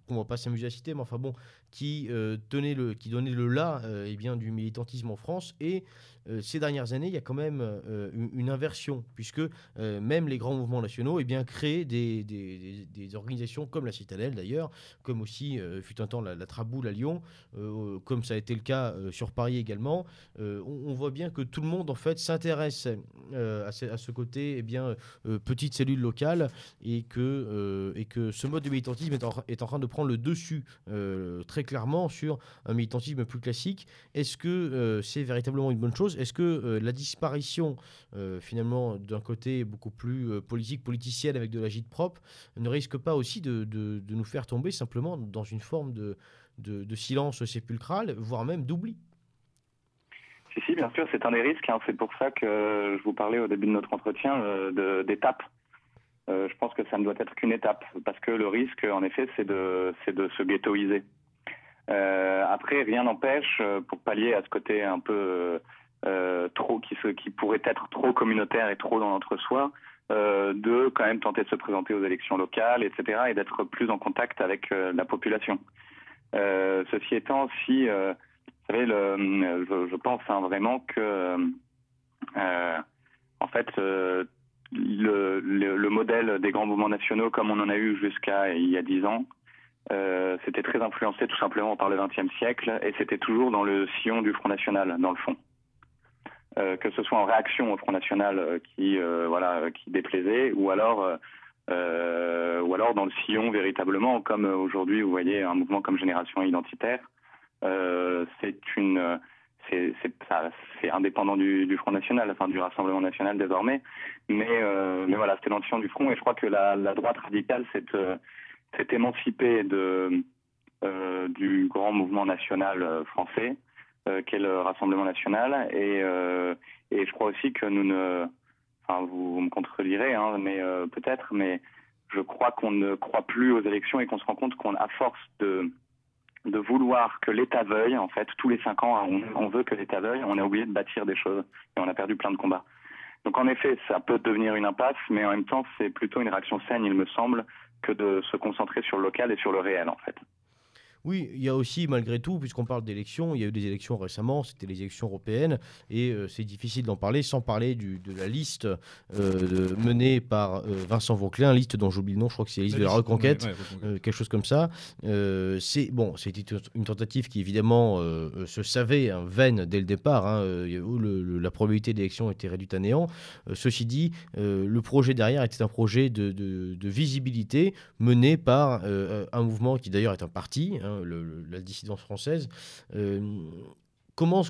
qu'on va pas s'amuser à citer, mais enfin bon, qui euh, le, qui donnait le là eh bien du militantisme en France et euh, ces dernières années, il y a quand même euh, une, inversion, puisque euh, même les grands mouvements nationaux eh bien, créent des, des, organisations comme la Citadelle d'ailleurs, comme aussi fut un temps la, Traboule à Lyon, comme ça a été le cas sur Paris également. On, voit bien que tout le monde en fait s'intéresse à, ce côté eh bien, petite cellule locale et que, et que ce mode de militantisme est en, est en train de prendre le dessus très clairement sur un militantisme plus classique. Est-ce que c'est véritablement une bonne chose? Est-ce que euh, la disparition, euh, finalement, d'un côté beaucoup plus euh, politique, politicienne avec de l'agite propre, ne risque pas aussi de, nous faire tomber simplement dans une forme de, de silence sépulcral, voire même d'oubli? Si, si, bien sûr, c'est un des risques. Hein. C'est pour ça que je vous parlais au début de notre entretien d'étapes. je pense que ça ne doit être qu'une étape, parce que le risque, en effet, c'est de, de se ghettoiser. Après, rien n'empêche, pour pallier à ce côté un peu euh, trop qui, se, qui pourrait être trop communautaire et trop dans l'entre-soi, euh, de quand même tenter de se présenter aux élections locales, etc., et d'être plus en contact avec euh, la population. Euh, ceci étant, si, vous savez, le, je, je, pense hein, vraiment que, en fait, le, le, le, modèle des grands mouvements nationaux, comme on en a eu jusqu'à il y a dix ans, c'était très influencé tout simplement par le XXe siècle, et c'était toujours dans le sillon du Front National, dans le fond. Euh, que ce soit en réaction au Front National euh, qui euh, voilà qui déplaisait, ou alors ou alors dans le sillon véritablement, comme aujourd'hui vous voyez un mouvement comme Génération Identitaire, c'est une c'est c'est indépendant du, Front National, enfin du Rassemblement National désormais, mais mais voilà c'était dans le sillon du Front et je crois que la, la droite radicale s'est s'est émancipée de du grand mouvement national français euh, qu'est le Rassemblement national. Et, euh, et je crois aussi que nous ne. Enfin, vous, me contredirez, hein, mais euh, peut-être, mais je crois qu'on ne croit plus aux élections et qu'on se rend compte qu'on, à force de de vouloir que l'État veuille, en fait, tous les cinq ans, on, veut que l'État veuille, on a oublié de bâtir des choses et on a perdu plein de combats. Donc en effet, ça peut devenir une impasse, mais en même temps, c'est plutôt une réaction saine, il me semble, que de se concentrer sur le local et sur le réel, en fait. Oui, il y a aussi, malgré tout, puisqu'on parle d'élections, il y a eu des élections récemment, c'était les élections européennes, et euh, c'est difficile d'en parler sans parler du, de la liste euh, menée par euh, Vincent Vauclin, liste dont j'oublie le nom, je crois que c'est la liste de la Reconquête, quelque chose comme ça. c'est bon, c'était une tentative qui évidemment se savait hein, vaine dès le départ, hein, où la probabilité d'élection était réduite à néant. ceci dit, le projet derrière était un projet de, de visibilité mené par un mouvement qui d'ailleurs est un parti. Hein, la dissidence française. Euh, comment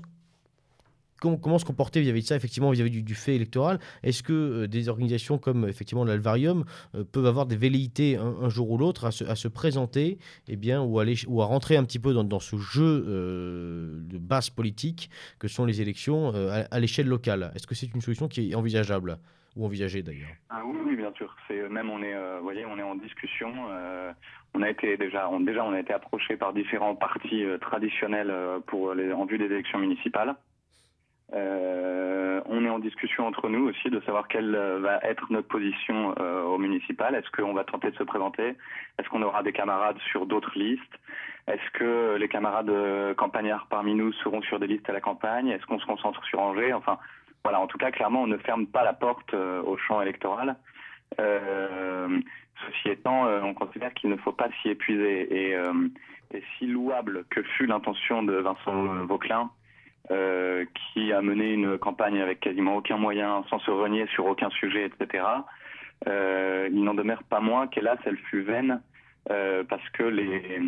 comment, se comporter vis-à-vis de ça, effectivement, vis-à-vis du, fait électoral? Est-ce que euh, des organisations comme effectivement l'Alvarium euh, peuvent avoir des velléités un, jour ou l'autre à se, présenter eh bien, ou à rentrer un petit peu dans, ce jeu de base politique que sont les élections à, l'échelle locale? Est-ce que c'est une solution qui est envisageable? Ou envisagée d'ailleurs? Ah oui, bien sûr. C'est même on est, voyez, on est en discussion on a été déjà, déjà on a été approché par différents partis euh, traditionnels euh, pour les, en vue des élections municipales. Euh, on est en discussion entre nous aussi de savoir quelle va être notre position au municipal. Est-ce qu'on va tenter de se présenter? Est-ce qu'on aura des camarades sur d'autres listes? Est-ce que les camarades campagnards parmi nous seront sur des listes à la campagne? Est-ce qu'on se concentre sur Angers? Enfin, voilà. En tout cas, clairement, on ne ferme pas la porte au champ électoral. Euh, ceci étant, euh, on considère qu'il ne faut pas s'y épuiser. Et, euh, si louable que fut l'intention de Vincent euh, qui a mené une campagne avec quasiment aucun moyen, sans se renier sur aucun sujet, etc., euh, il n'en demeure pas moins qu'hélas, elle fut vaine, euh, parce que les,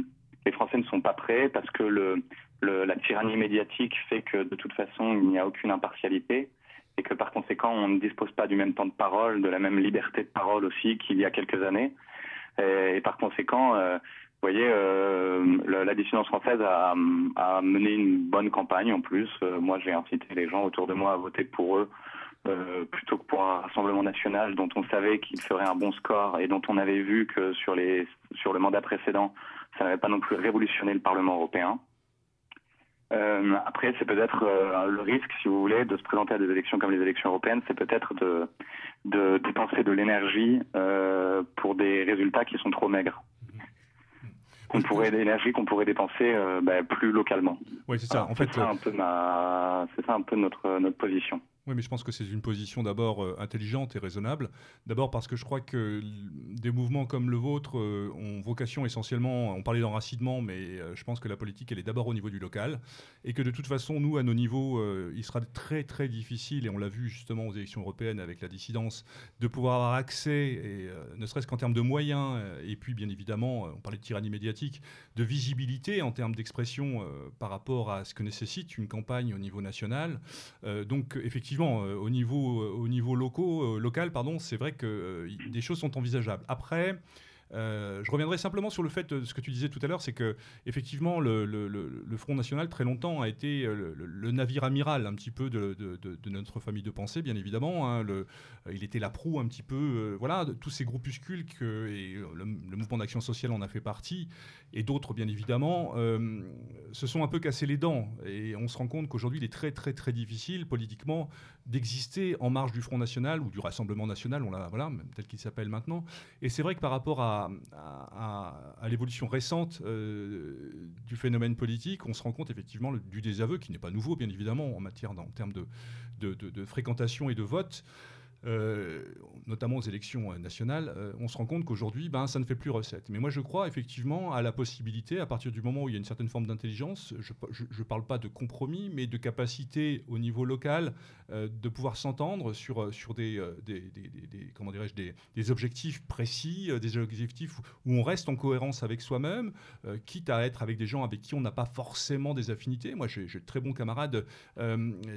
les Français ne sont pas prêts, parce que le, la tyrannie médiatique fait que de toute façon, il n'y a aucune impartialité et que par conséquent, on ne dispose pas du même temps de parole, de la même liberté de parole aussi qu'il y a quelques années. Et, par conséquent, euh, vous voyez, euh, la, dissidence française a, a, mené une bonne campagne en plus. Euh, moi, j'ai incité les gens autour de moi à voter pour eux plutôt que pour un Rassemblement national dont on savait qu'il ferait un bon score et dont on avait vu que sur, les, sur le mandat précédent, ça n'avait pas non plus révolutionné le Parlement européen. Euh, après, c'est peut-être euh, le risque, si vous voulez, de se présenter à des élections comme les élections européennes, c'est peut-être de, de dépenser de l'énergie euh, pour des résultats qui sont trop maigres. Qu'on pourrait l'énergie qu'on pourrait dépenser bah, plus localement. Oui, c'est ça. en fait, c'est ça un peu c'est ça un peu notre notre position. Oui, mais je pense que c'est une position d'abord euh, intelligente et raisonnable. D'abord parce que je crois que des mouvements comme le vôtre euh, ont vocation essentiellement, on parlait d'enracinement, mais euh, je pense que la politique, elle est d'abord au niveau du local. Et que de toute façon, nous, à nos niveaux, il sera très très difficile, et on l'a vu justement aux élections européennes avec la dissidence, de pouvoir avoir accès, et, ne serait-ce qu'en termes de moyens, et puis bien évidemment, on parlait de tyrannie médiatique, de visibilité en termes d'expression par rapport à ce que nécessite une campagne au niveau national. donc effectivement, effectivement, euh, au niveau, euh, euh, local, pardon, c'est vrai que des choses sont envisageables. Après, euh, je reviendrai simplement sur le fait, de ce que tu disais tout à l'heure, c'est que effectivement le, Front National très longtemps a été euh, le, navire amiral un petit peu de, notre famille de pensée, bien évidemment. Hein. euh, il était la proue un petit peu, voilà, tous ces groupuscules que et le, mouvement d'action sociale en a fait partie, et d'autres bien évidemment, se sont un peu cassés les dents. Et on se rend compte qu'aujourd'hui, il est très très très difficile politiquement d'exister en marge du Front National ou du Rassemblement National, on l'a, voilà, tel qu'il s'appelle maintenant. Et c'est vrai que par rapport à l'évolution récente euh, du phénomène politique, on se rend compte effectivement du désaveu, qui n'est pas nouveau bien évidemment en matière termes de, de fréquentation et de vote. Euh, notamment aux élections euh, nationales, euh, on se rend compte qu'aujourd'hui, ben, ça ne fait plus recette. Mais moi, je crois effectivement à la possibilité, à partir du moment où il y a une certaine forme d'intelligence, je ne parle pas de compromis, mais de capacité au niveau local de pouvoir s'entendre sur, sur des, comment dirais-je, des, objectifs précis, des objectifs où on reste en cohérence avec soi-même, quitte à être avec des gens avec qui on n'a pas forcément des affinités. Moi, j'ai de très bons camarades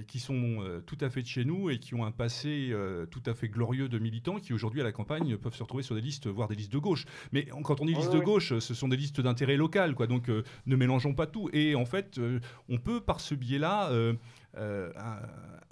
qui sont tout à fait de chez nous et qui ont un passé tout à fait glorieux de militants qui aujourd'hui à la campagne peuvent se retrouver sur des listes, voire des listes de gauche. Mais quand on dit liste de gauche, ce sont des listes d'intérêt local, quoi. Donc euh, ne mélangeons pas tout. Et en fait, euh, on peut par ce biais-là euh,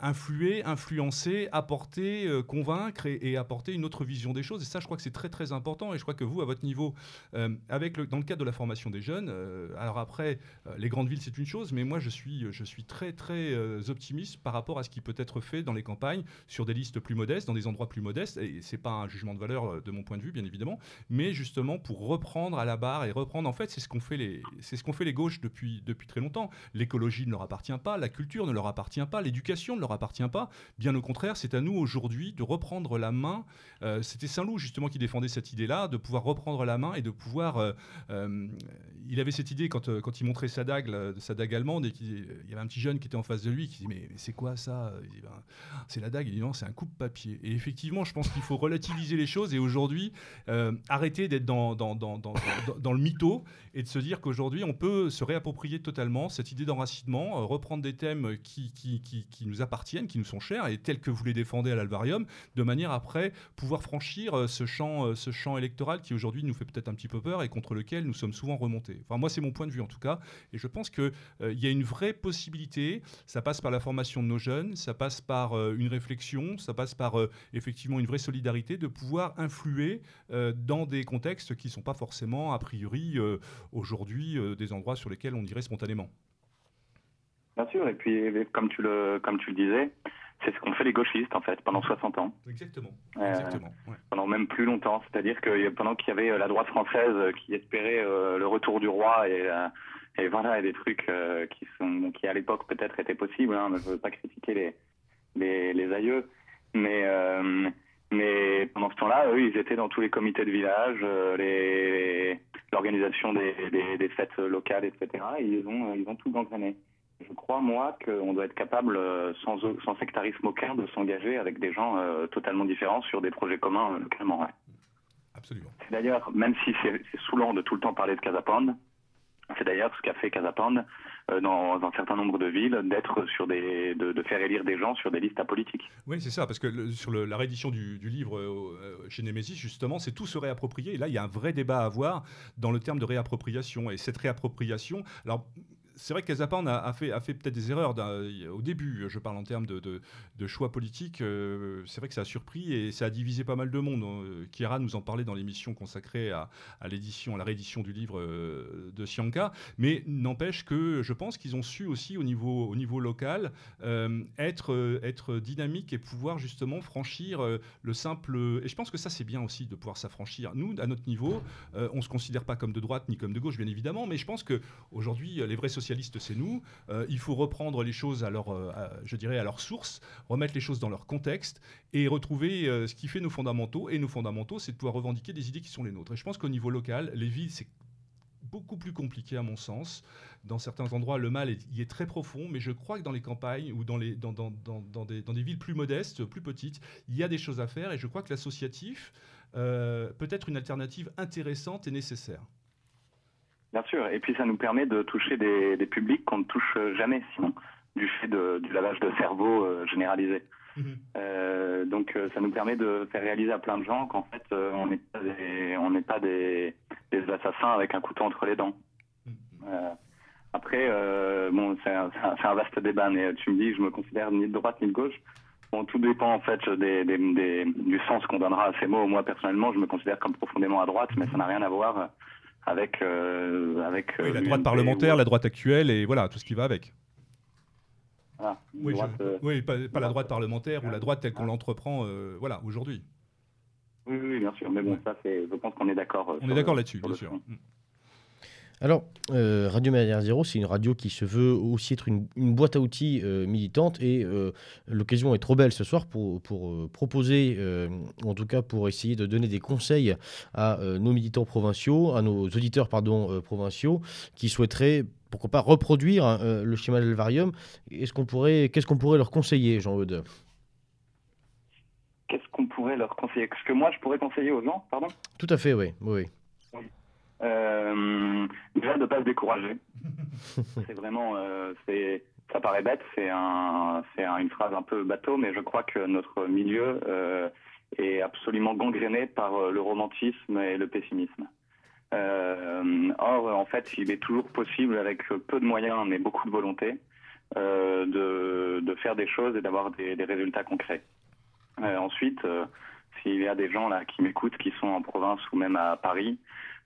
influer, influencer, apporter, euh, convaincre et, apporter une autre vision des choses. Et ça, je crois que c'est très très important. Et je crois que vous, à votre niveau, euh, avec dans le cadre de la formation des jeunes, alors après, les grandes villes, c'est une chose, mais moi, je suis, je suis très très optimiste par rapport à ce qui peut être fait dans les campagnes, sur des listes plus modestes, dans des endroits plus modestes. Et c'est pas un jugement de valeur de mon point de vue, bien évidemment, mais justement pour reprendre à la barre et reprendre. En fait, c'est ce qu'ont fait les, ce fait les gauches depuis depuis très longtemps. L'écologie ne leur appartient pas, la culture ne leur appartient pas, l'éducation ne leur appartient pas. Bien au contraire, c'est à nous aujourd'hui de reprendre la main. Euh, c'était Saint-Loup justement qui défendait cette idée-là, de pouvoir reprendre la main et de pouvoir. Euh, euh, il avait cette idée quand, quand il montrait sa dague, sa dague allemande, et il y avait un petit jeune qui était en face de lui qui dit mais, c'est quoi ça? Ben, C'est la dague. Il dit non, c'est un coupe-papier. Et effectivement, je pense qu'il faut relativiser les choses et aujourd'hui arrêter d'être dans, dans, dans, dans, le mytho et de se dire qu'aujourd'hui on peut se réapproprier totalement cette idée d'enracinement, reprendre des thèmes qui qui, nous appartiennent, qui nous sont chers, et tels que vous les défendez à l'Alvarium, de manière après pouvoir franchir euh, ce champ, euh, ce champ électoral qui aujourd'hui nous fait peut-être un petit peu peur et contre lequel nous sommes souvent remontés. Enfin, moi, c'est mon point de vue en tout cas, et je pense qu'il euh, y a une vraie possibilité. Ça passe par la formation de nos jeunes, ça passe par une réflexion, ça passe par effectivement une vraie solidarité de pouvoir influer dans des contextes qui ne sont pas forcément, a priori, aujourd'hui, des endroits sur lesquels on irait spontanément. Bien sûr, et puis comme tu le, comme tu le disais, c'est ce qu'ont fait les gauchistes en fait pendant 60 ans. Exactement. Euh, pendant même plus longtemps, c'est-à-dire que pendant qu'il y avait euh, la droite française euh, qui espérait le retour du roi et, et voilà et des trucs qui sont qui à l'époque peut-être étaient possibles. Hein, je ne veux pas critiquer les les, les aïeux, mais mais pendant ce temps-là, eux, ils étaient dans tous les comités de village, les l'organisation des, des, des, fêtes locales, etc. Et ils ont ils ont tout gangréné je crois, moi, qu'on doit être capable, euh, sans, sans sectarisme aucun, de s'engager avec des gens euh, totalement différents sur des projets communs euh, localement. Absolument. C'est d'ailleurs, même si c'est saoulant de tout le temps parler de Casapande, c'est d'ailleurs ce qu'a fait Casapande dans, un certain nombre de villes, d'être sur des, de, faire élire des gens sur des listes apolitiques. Oui, c'est ça, parce que sur la réédition du, livre chez Nemesis, justement, c'est tout se réapproprier. Et là, il y a un vrai débat à avoir dans le terme de réappropriation. Et cette réappropriation, alors c'est vrai que Casapan a, fait, peut-être des erreurs au début. Je parle en termes de, choix politiques. Euh, c'est vrai que ça a surpris et ça a divisé pas mal de monde. Euh, Kira nous en parlait dans l'émission consacrée à, l'édition, à la réédition du livre euh, de Sianka. Mais n'empêche que je pense qu'ils ont su aussi au niveau, au niveau local être, être dynamique et pouvoir justement franchir le simple. Et je pense que ça, c'est bien aussi de pouvoir s'affranchir. Nous, à notre niveau, on ne se considère pas comme de droite ni comme de gauche, bien évidemment, mais je pense qu'aujourd'hui, les vrais c'est nous. Euh, il faut reprendre les choses à leur, euh, je dirais, à leur source, remettre les choses dans leur contexte et retrouver euh, ce qui fait nos fondamentaux. Et nos fondamentaux, c'est de pouvoir revendiquer des idées qui sont les nôtres. Et je pense qu'au niveau local, les villes, c'est beaucoup plus compliqué à mon sens. Dans certains endroits, le mal y est très profond, mais je crois que dans les campagnes ou dans des, villes plus modestes, plus petites, il y a des choses à faire et je crois que l'associatif peut être une alternative intéressante et nécessaire. Bien sûr, et puis ça nous permet de toucher des, des publics qu'on ne touche jamais sinon, du fait de, du lavage de cerveau euh, généralisé. Mhm. Euh, donc euh, ça nous permet de faire réaliser à plein de gens qu'en fait euh, on n'est pas, des, on n'est pas des, des, assassins avec un couteau entre les dents. Mhm. après, bon, c'est un, un, vaste débat, mais tu me dis, je me considère ni de droite ni de gauche. Bon, tout dépend en fait des, des, du sens qu'on donnera à ces mots. Moi personnellement, je me considère comme profondément à droite, mais ça n'a rien à voir avec euh, avec oui, la euh, droite parlementaire, la droite actuelle et voilà tout ce qui va avec. Ah, oui, euh, oui, pas, la droite parlementaire ou la droite telle qu'on l'entreprend voilà aujourd'hui. Oui, oui, bien sûr, mais bon, ça je pense qu'on est d'accord. On est d'accord là-dessus, bien sûr. Alors, euh, Radio Média Zéro, c'est une radio qui se veut aussi être une, boîte à outils euh, militante et euh, l'occasion est trop belle ce soir pour, pour proposer, en tout cas pour essayer de donner des conseils à nos militants provinciaux, à nos auditeurs pardon, provinciaux qui souhaiteraient pourquoi pas reproduire hein, le schéma de l'Alvarium. Est-ce qu'on pourrait, qu'est-ce qu'on pourrait leur conseiller, Jean-Eudes Qu'est-ce qu'on pourrait leur conseiller? Ce que moi je pourrais conseiller aux gens, pardon? Tout à fait, oui. oui. Euh, déjà de pas se décourager. c'est vraiment, euh, c'est, ça paraît bête, c'est un, c'est une phrase un peu bateau, mais je crois que notre milieu euh, est absolument gangréné par le romantisme et le pessimisme. Or, en fait, il est toujours possible, avec peu de moyens mais beaucoup de volonté, de, de, faire des choses et d'avoir des, des résultats concrets. ensuite, s'il y a des gens là qui m'écoutent, qui sont en province ou même à Paris,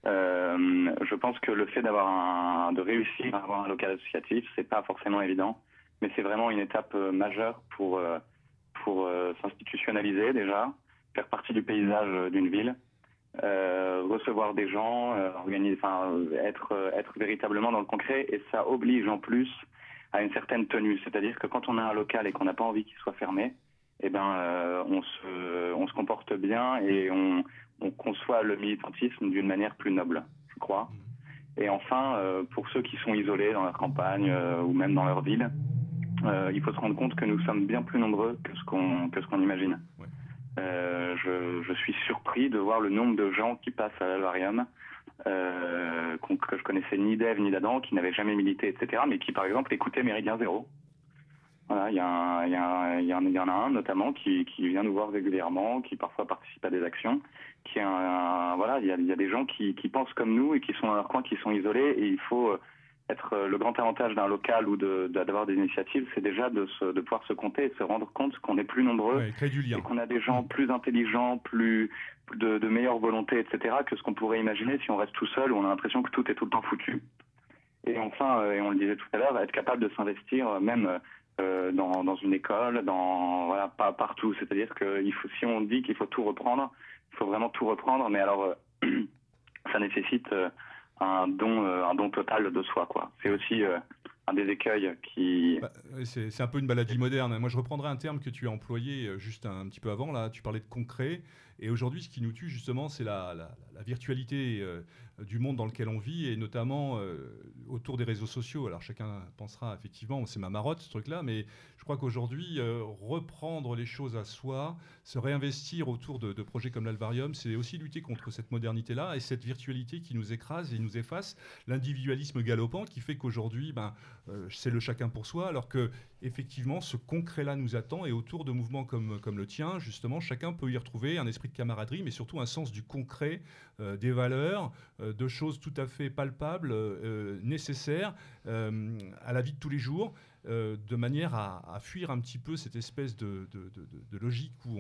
euh, je pense que le fait d'avoir de réussir à avoir un local associatif, c'est pas forcément évident, mais c'est vraiment une étape euh, majeure pour euh, pour s'institutionnaliser déjà, faire partie du paysage d'une ville, recevoir des gens, organiser, enfin être être véritablement dans le concret, et ça oblige en plus à une certaine tenue, c'est-à-dire que quand on a un local et qu'on n'a pas envie qu'il soit fermé, eh ben on se on se comporte bien et on on conçoit le militantisme d'une manière plus noble, je crois. Mm. Et enfin, euh, pour ceux qui sont isolés dans leur campagne euh, ou même dans leur ville, euh, il faut se rendre compte que nous sommes bien plus nombreux que ce qu'on que ce qu'on imagine. Je, je, suis surpris de voir le nombre de gens qui passent à l'Alvarium, que je connaissais ni d'Ève ni d'Adam, qui n'avaient jamais milité, etc., mais qui par exemple écoutaient Méridien Zéro. Voilà, il y, y, y, y en a un notamment qui, qui vient nous voir régulièrement, qui parfois participe à des actions, qui est un, voilà, il y a, des gens qui, qui pensent comme nous et qui sont dans leur coin, qui sont isolés, et il faut euh, être euh, le grand avantage d'un local ou de d'avoir des initiatives, c'est déjà de, se, de pouvoir se compter et de se rendre compte qu'on est plus nombreux et qu'on a des gens mm. plus intelligents, plus de, de meilleure volonté, etc. que ce qu'on pourrait imaginer si on reste tout seul où on a l'impression que tout est tout le temps foutu. Et enfin, euh, et on le disait tout à l'heure, être capable de s'investir même euh, dans, une école, dans voilà, pas partout. C'est-à-dire que si on dit qu'il faut tout reprendre, il faut vraiment tout reprendre, mais alors euh, ça nécessite euh, un don, un don total de soi, quoi. C'est aussi un des écueils qui. Bah, c'est un peu une maladie moderne. Moi, je reprendrai un terme que tu as employé juste un, petit peu avant. Là, tu parlais de concret. Et aujourd'hui, ce qui nous tue justement, c'est la, virtualité du monde dans lequel on vit, et notamment autour des réseaux sociaux. Alors chacun pensera effectivement, c'est ma marotte ce truc-là, mais je crois qu'aujourd'hui, euh, reprendre les choses à soi, se réinvestir autour de, projets comme l'Alvarium, c'est aussi lutter contre cette modernité-là et cette virtualité qui nous écrase et nous efface, l'individualisme galopant qui fait qu'aujourd'hui, ben, c'est le chacun pour soi, alors que effectivement, ce concret-là nous attend et autour de mouvements comme, comme le tien, justement, chacun peut y retrouver un esprit de camaraderie, mais surtout un sens du concret, des valeurs, de choses tout à fait palpables, nécessaires à la vie de tous les jours. de manière à, fuir un petit peu cette espèce de, logique où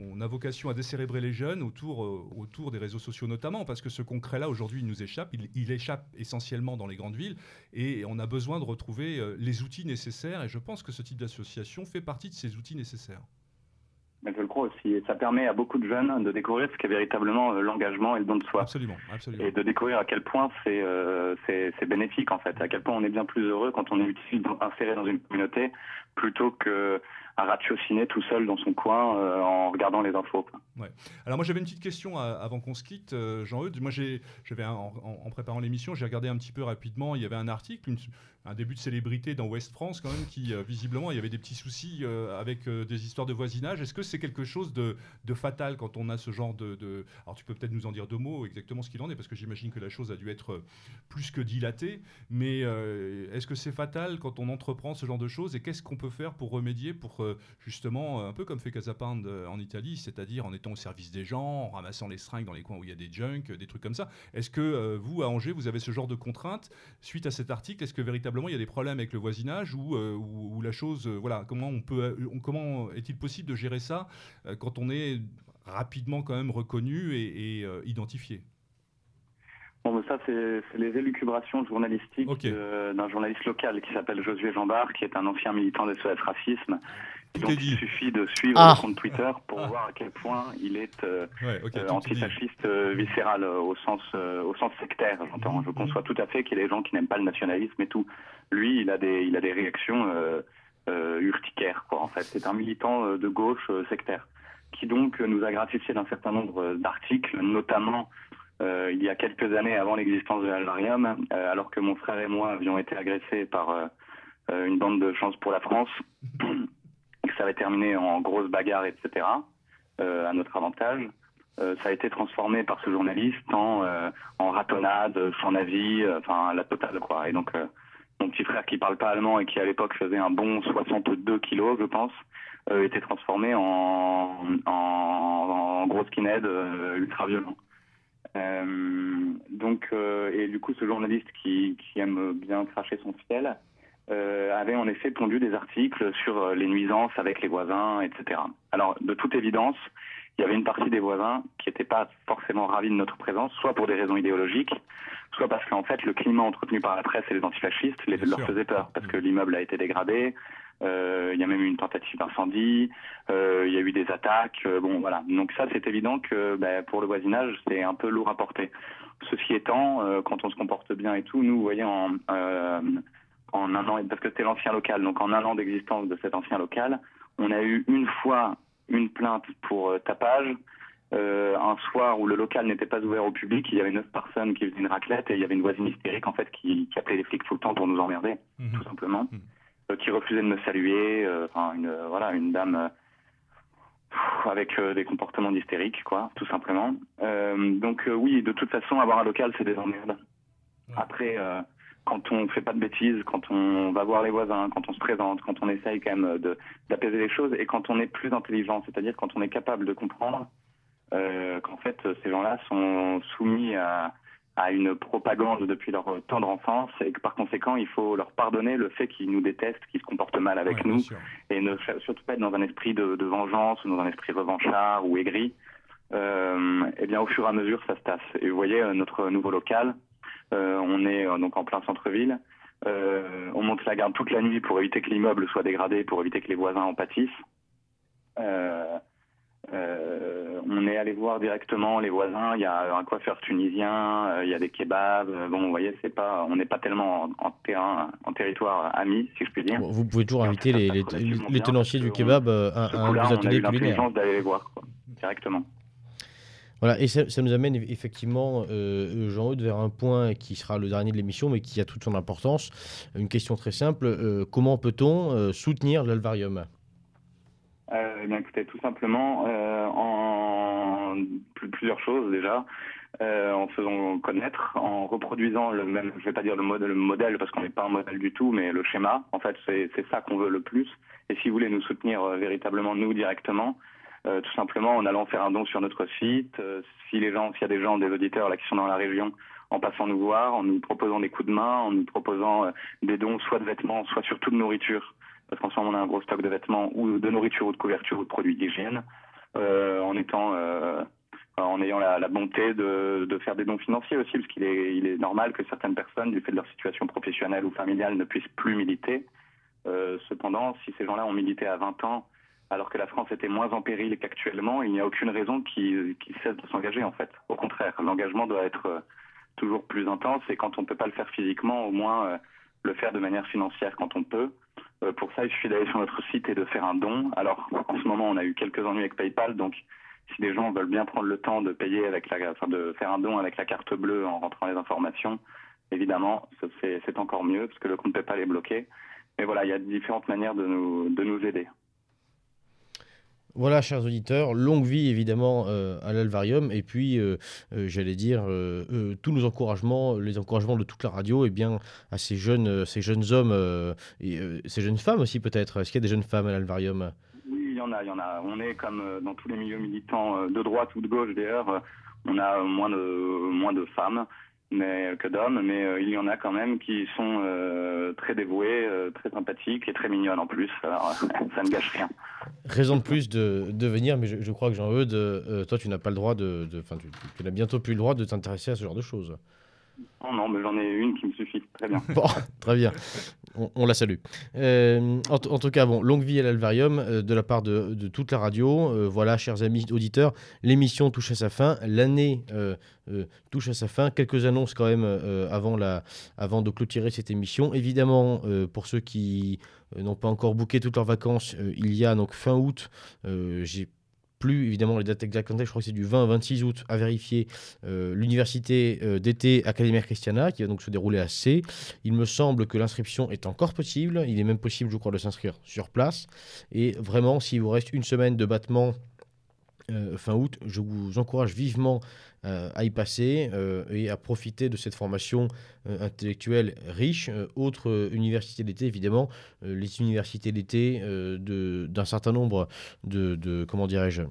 on, a vocation à décérébrer les jeunes autour, euh, des réseaux sociaux notamment, parce que ce concret-là, aujourd'hui, il nous échappe. Il, échappe essentiellement dans les grandes villes, et on a besoin de retrouver euh, les outils nécessaires, et je pense que ce type d'association fait partie de ces outils nécessaires. Je le crois aussi. Et ça permet à beaucoup de jeunes de découvrir ce qu'est véritablement euh, l'engagement et le don de soi. Absolument, absolument. Et de découvrir à quel point c'est c'est bénéfique, en fait. À quel point on est bien plus heureux quand on est utile, inséré dans une communauté plutôt que à ratiociner tout seul dans son coin euh, en regardant les infos. Ouais. Alors moi j'avais une petite question avant qu'on se quitte, euh, Jean-Eudes. Moi j'avais en, préparant l'émission, j'ai regardé un petit peu rapidement. Il y avait un article, un début de célébrité dans West France quand même, qui euh, visiblement il y avait des petits soucis euh, avec euh, des histoires de voisinage. Est-ce que c'est quelque chose de, fatal quand on a ce genre de, Alors tu peux peut-être nous en dire deux mots exactement ce qu'il en est, parce que j'imagine que la chose a dû être plus que dilatée. Mais est-ce que c'est fatal quand on entreprend ce genre de choses et qu'est-ce qu'on peut faire pour remédier, pour justement un peu comme fait Casapande en Italie, c'est-à-dire en étant au service des gens, en ramassant les seringues dans les coins où il y a des junks, des trucs comme ça. Est-ce que vous à Angers vous avez ce genre de contraintes suite à cet article? Est-ce que véritablement il y a des problèmes avec le voisinage ou, euh, la chose, euh, voilà, comment on peut, euh, comment est-il possible de gérer ça quand on est rapidement quand même reconnu et, identifié? Bon, ça, c'est les élucubrations journalistiques d'un journaliste local qui s'appelle Josué Jambard, qui est un ancien militant des SOS Racisme donc il suffit de suivre ah. le compte Twitter pour ah. voir à quel point il est euh, euh, antifasciste euh, viscéral au sens au sens sectaire. J'entends. Je conçois tout à fait qu'il y a des gens qui n'aiment pas le nationalisme et tout. Lui, il a des il a des réactions urticaires quoi. En fait, c'est un militant de gauche sectaire qui donc nous a gratifié d'un certain nombre d'articles, notamment il y a quelques années avant l'existence de l'Alvarium, alors que mon frère et moi avions été agressés par une bande de chance pour la France ça avait terminé en grosse bagarre, etc., euh, à notre avantage. Euh, ça a été transformé par ce journaliste en, euh, en ratonnade, sans avis, enfin la totale quoi. Et donc mon petit frère qui parle pas allemand et qui à l'époque faisait un bon 62 kilos, je pense, était transformé en, en, en gros skinhead ultra violent. donc et du coup ce journaliste qui, qui aime bien cracher son fiel, euh, avait en effet pondu des articles sur euh, les nuisances avec les voisins, etc. Alors, de toute évidence, il y avait une partie des voisins qui n'étaient pas forcément ravis de notre présence, soit pour des raisons idéologiques, soit parce qu'en fait, le climat entretenu par la presse et les antifascistes les, leur faisait peur, parce que l'immeuble a été dégradé, euh, il y a même eu une tentative d'incendie, euh, il y a eu des attaques, euh, bon voilà. Donc ça, c'est évident que bah, pour le voisinage, c'est un peu lourd à porter. Ceci étant, quand on se comporte bien et tout, nous, vous voyez, en en un an, parce que c'était l'ancien local, donc en un an d'existence de cet ancien local, on a eu une fois une plainte pour euh, tapage. Euh, un soir où le local n'était pas ouvert au public, il y avait neuf personnes qui faisaient une raclette et il y avait une voisine hystérique en fait qui, appelait les flics tout le temps pour nous emmerder, mhm. tout simplement, mhm. euh, qui refusait de me saluer, enfin une voilà une dame avec des comportements d'hystérique quoi, tout simplement. donc oui, de toute façon avoir un local c'est des emmerdes. Après quand on fait pas de bêtises, quand on va voir les voisins, quand on se présente, quand on essaye quand même d'apaiser les choses et quand on est plus intelligent, c'est-à-dire quand on est capable de comprendre euh, qu'en fait ces gens-là sont soumis à, à une propagande depuis leur tendre enfance et que par conséquent il faut leur pardonner le fait qu'ils nous détestent, qu'ils se comportent mal avec nous et ne surtout pas être dans un esprit de, de, vengeance ou dans un esprit revanchard ou aigri. Euh, et eh bien au fur et à mesure ça se tasse. Et vous voyez notre nouveau local, euh, on est euh, donc en plein centre-ville. Euh, on monte la garde toute la nuit pour éviter que l'immeuble soit dégradé, pour éviter que les voisins en pâtissent. on est allé voir directement les voisins. Il y a un coiffeur tunisien, il y a des kebabs. Bon, vous voyez, c'est pas, on n'est pas tellement en, terrain, en territoire ami, si je puis dire. Vous pouvez toujours inviter les, les, tenanciers du kebab à, un des ateliers culinaires. d'aller les voir directement. Voilà, et ça, nous amène effectivement, euh, Jean-Eudes, vers un point qui sera le dernier de l'émission, mais qui a toute son importance. Une question très simple euh, comment peut-on euh, soutenir l'Alvarium? Eh bien, écoutez, tout simplement en plusieurs choses déjà. Euh, en faisant connaître, en reproduisant le même, je vais pas dire le modèle, le modèle parce qu'on n'est pas un modèle du tout, mais le schéma. En fait, c'est ça qu'on veut le plus. Et si vous voulez nous soutenir euh, véritablement nous directement, euh, tout simplement en allant faire un don sur notre site. Euh, si les gens, s'il y a des gens, des auditeurs là qui sont dans la région, en passant nous voir, en nous proposant des coups de main, en nous proposant des dons, soit de vêtements, soit surtout de nourriture, parce qu'en ce moment on a un gros stock de vêtements ou de nourriture ou de couverture ou de produits d'hygiène, en étant en ayant la, la bonté de, de, faire des dons financiers aussi, parce qu'il est, il est normal que certaines personnes, du fait de leur situation professionnelle ou familiale, ne puissent plus militer. Euh, cependant, si ces gens-là ont milité à 20 ans, alors que la France était moins en péril qu'actuellement, il n'y a aucune raison qu'ils qu cessent de s'engager en fait. Au contraire, l'engagement doit être euh, toujours plus intense et quand on ne peut pas le faire physiquement, au moins euh, le faire de manière financière quand on peut. Euh, pour ça, il suffit d'aller sur notre site et de faire un don. Alors, en ce moment, on a eu quelques ennuis avec PayPal, donc si les gens veulent bien prendre le temps de payer avec de faire un don avec la carte bleue en rentrant les informations, évidemment, c'est encore mieux parce que le compte pas les bloquer. Mais voilà, il y a différentes manières de nous aider. Voilà, chers auditeurs, longue vie évidemment euh, à l'Alvarium et puis, euh, euh, j'allais dire, tous nos encouragements, les encouragements de toute la radio et eh bien, à ces jeunes, ces jeunes hommes ces jeunes femmes aussi peut-être. Est-ce qu'il y a des jeunes femmes à l'Alvarium? Il y en a, il y en a. On est comme dans tous les milieux militants de droite ou de gauche d'ailleurs, on a moins moins de femmes mais que d'hommes, mais il y en a quand même qui sont très dévoués, très sympathiques et très mignonnes en plus. Alors, ça ne gâche rien. Raison de plus de, de venir, mais je, crois que Jean-Eudes, toi tu n'as pas le droit de, enfin tu, tu n'as bientôt plus le droit de t'intéresser à ce genre de choses. Non, non, mais j'en ai une qui me suffit. Très bien. bon, très bien. On, la salue. Euh, en, tout cas, bon, longue vie à l'Alvarium euh, de la part de, toute la radio. Euh, voilà, chers amis auditeurs, l'émission touche à sa fin. L'année touche à sa fin. Quelques annonces quand même avant de clôturer cette émission. Évidemment, pour ceux qui n'ont pas encore booké toutes leurs vacances, il y a donc fin août. J'ai plus évidemment les dates exactes je crois que c'est du 20 au 26 août à vérifier, euh, l'université euh, d'été Academia Christiana qui va donc se dérouler à C. Il me semble que l'inscription est encore possible, il est même possible je crois de s'inscrire sur place. Et vraiment, s'il vous reste une semaine de battement euh, fin août, je vous encourage vivement euh, à y passer euh, et à profiter de cette formation intellectuelle riche. autre université d'été, évidemment, les universités d'été d'un certain nombre de, de comment dirais-je,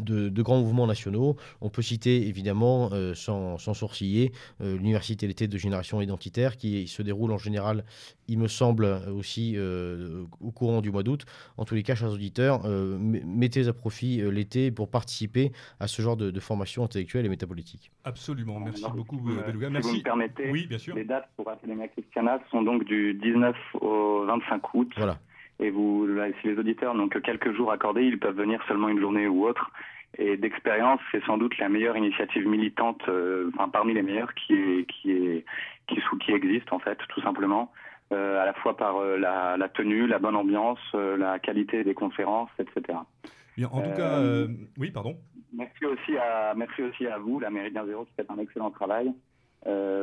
de, grands mouvements nationaux. On peut citer évidemment, euh, sans, sourciller, euh, l'Université d'été de Génération Identitaire qui se déroule en général, il me semble, aussi euh, au courant du mois d'août. En tous les cas, chers auditeurs, mettez à profit l'été pour participer à ce genre de, formation intellectuelle et métapolitique. Absolument, merci beaucoup Beluga. merci. Si vous me permettez, oui, bien sûr. les dates pour Academia Christiana sont donc du 19 au 25 août. Voilà. Et vous, si les auditeurs n'ont que quelques jours accordés, ils peuvent venir seulement une journée ou autre. Et d'expérience, c'est sans doute la meilleure initiative militante, euh, enfin parmi les meilleures qui est, qui est, qui, qui existe en fait, tout simplement. Euh, à la fois par euh, la, la, tenue, la bonne ambiance, la qualité des conférences, etc. Bien, en tout cas, oui, pardon. Merci aussi à, merci aussi à vous, la Méridien Zéro, qui fait un excellent travail.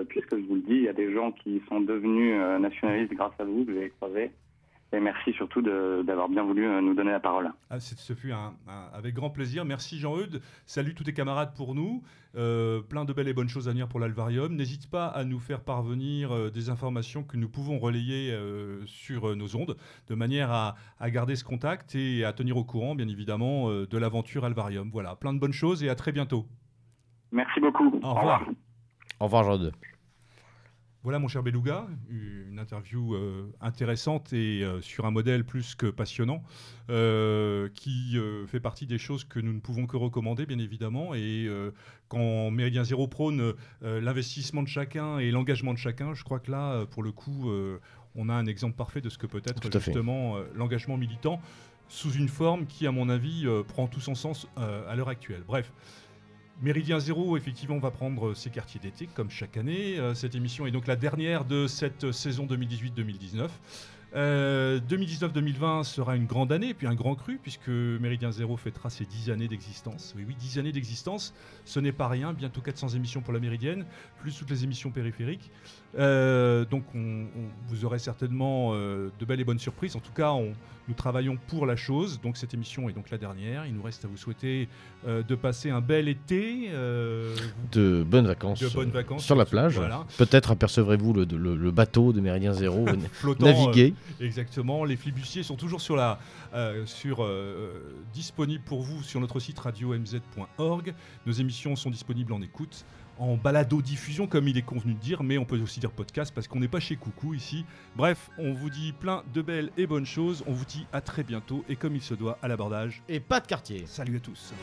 puisque je vous le dis, il y a des gens qui sont devenus nationalistes grâce à vous, vous avez croisé. Et merci surtout d'avoir bien voulu euh, nous donner la parole. Ah, ce fut un, avec grand plaisir. Merci Jean-Eudes. Salut tous tes camarades pour nous. Euh, plein de belles et bonnes choses à venir pour l'Alvarium. N'hésite pas à nous faire parvenir euh, des informations que nous pouvons relayer sur nos ondes, de manière à, garder ce contact et à tenir au courant, bien évidemment, de l'aventure Alvarium. Voilà, plein de bonnes choses et à très bientôt. Merci beaucoup. Au revoir. Au revoir, Jean-Eudes. Voilà mon cher Beluga, une interview euh, intéressante et euh, sur un modèle plus que passionnant, euh, qui fait partie des choses que nous ne pouvons que recommander bien évidemment. Et quand Méridien Zéro prône l'investissement de chacun et l'engagement de chacun, je crois que là, pour le coup, on a un exemple parfait de ce que peut être justement l'engagement militant sous une forme qui, à mon avis, prend tout son sens à l'heure actuelle. Bref. Méridien Zéro, effectivement, va prendre ses quartiers d'été, comme chaque année. Euh, cette émission est donc la dernière de cette saison 2018-2019. 2019-2020 sera une grande année, puis un grand cru, puisque Méridien Zéro fêtera ses 10 années d'existence. Oui, oui, 10 années d'existence, ce n'est pas rien, bientôt 400 émissions pour la Méridienne, plus toutes les émissions périphériques. Euh, donc on, vous aurez certainement euh, de belles et bonnes surprises. En tout cas, nous travaillons pour la chose. Donc cette émission est donc la dernière. Il nous reste à vous souhaiter euh, de passer un bel été. de bonnes vacances. De bonnes vacances. Sur la plage. Peut-être apercevrez-vous le, bateau de Méridien Zéro naviguer. exactement. Les flibustiers sont toujours sur la, sur, disponibles pour vous sur notre site radio-mz.org. Nos émissions sont disponibles en écoute en balado-diffusion, comme il est convenu de dire, mais on peut aussi dire podcast parce qu'on n'est pas chez Coucou ici. Bref, on vous dit plein de belles et bonnes choses. On vous dit à très bientôt et comme il se doit, à l'abordage. Et pas de quartier. Salut à tous.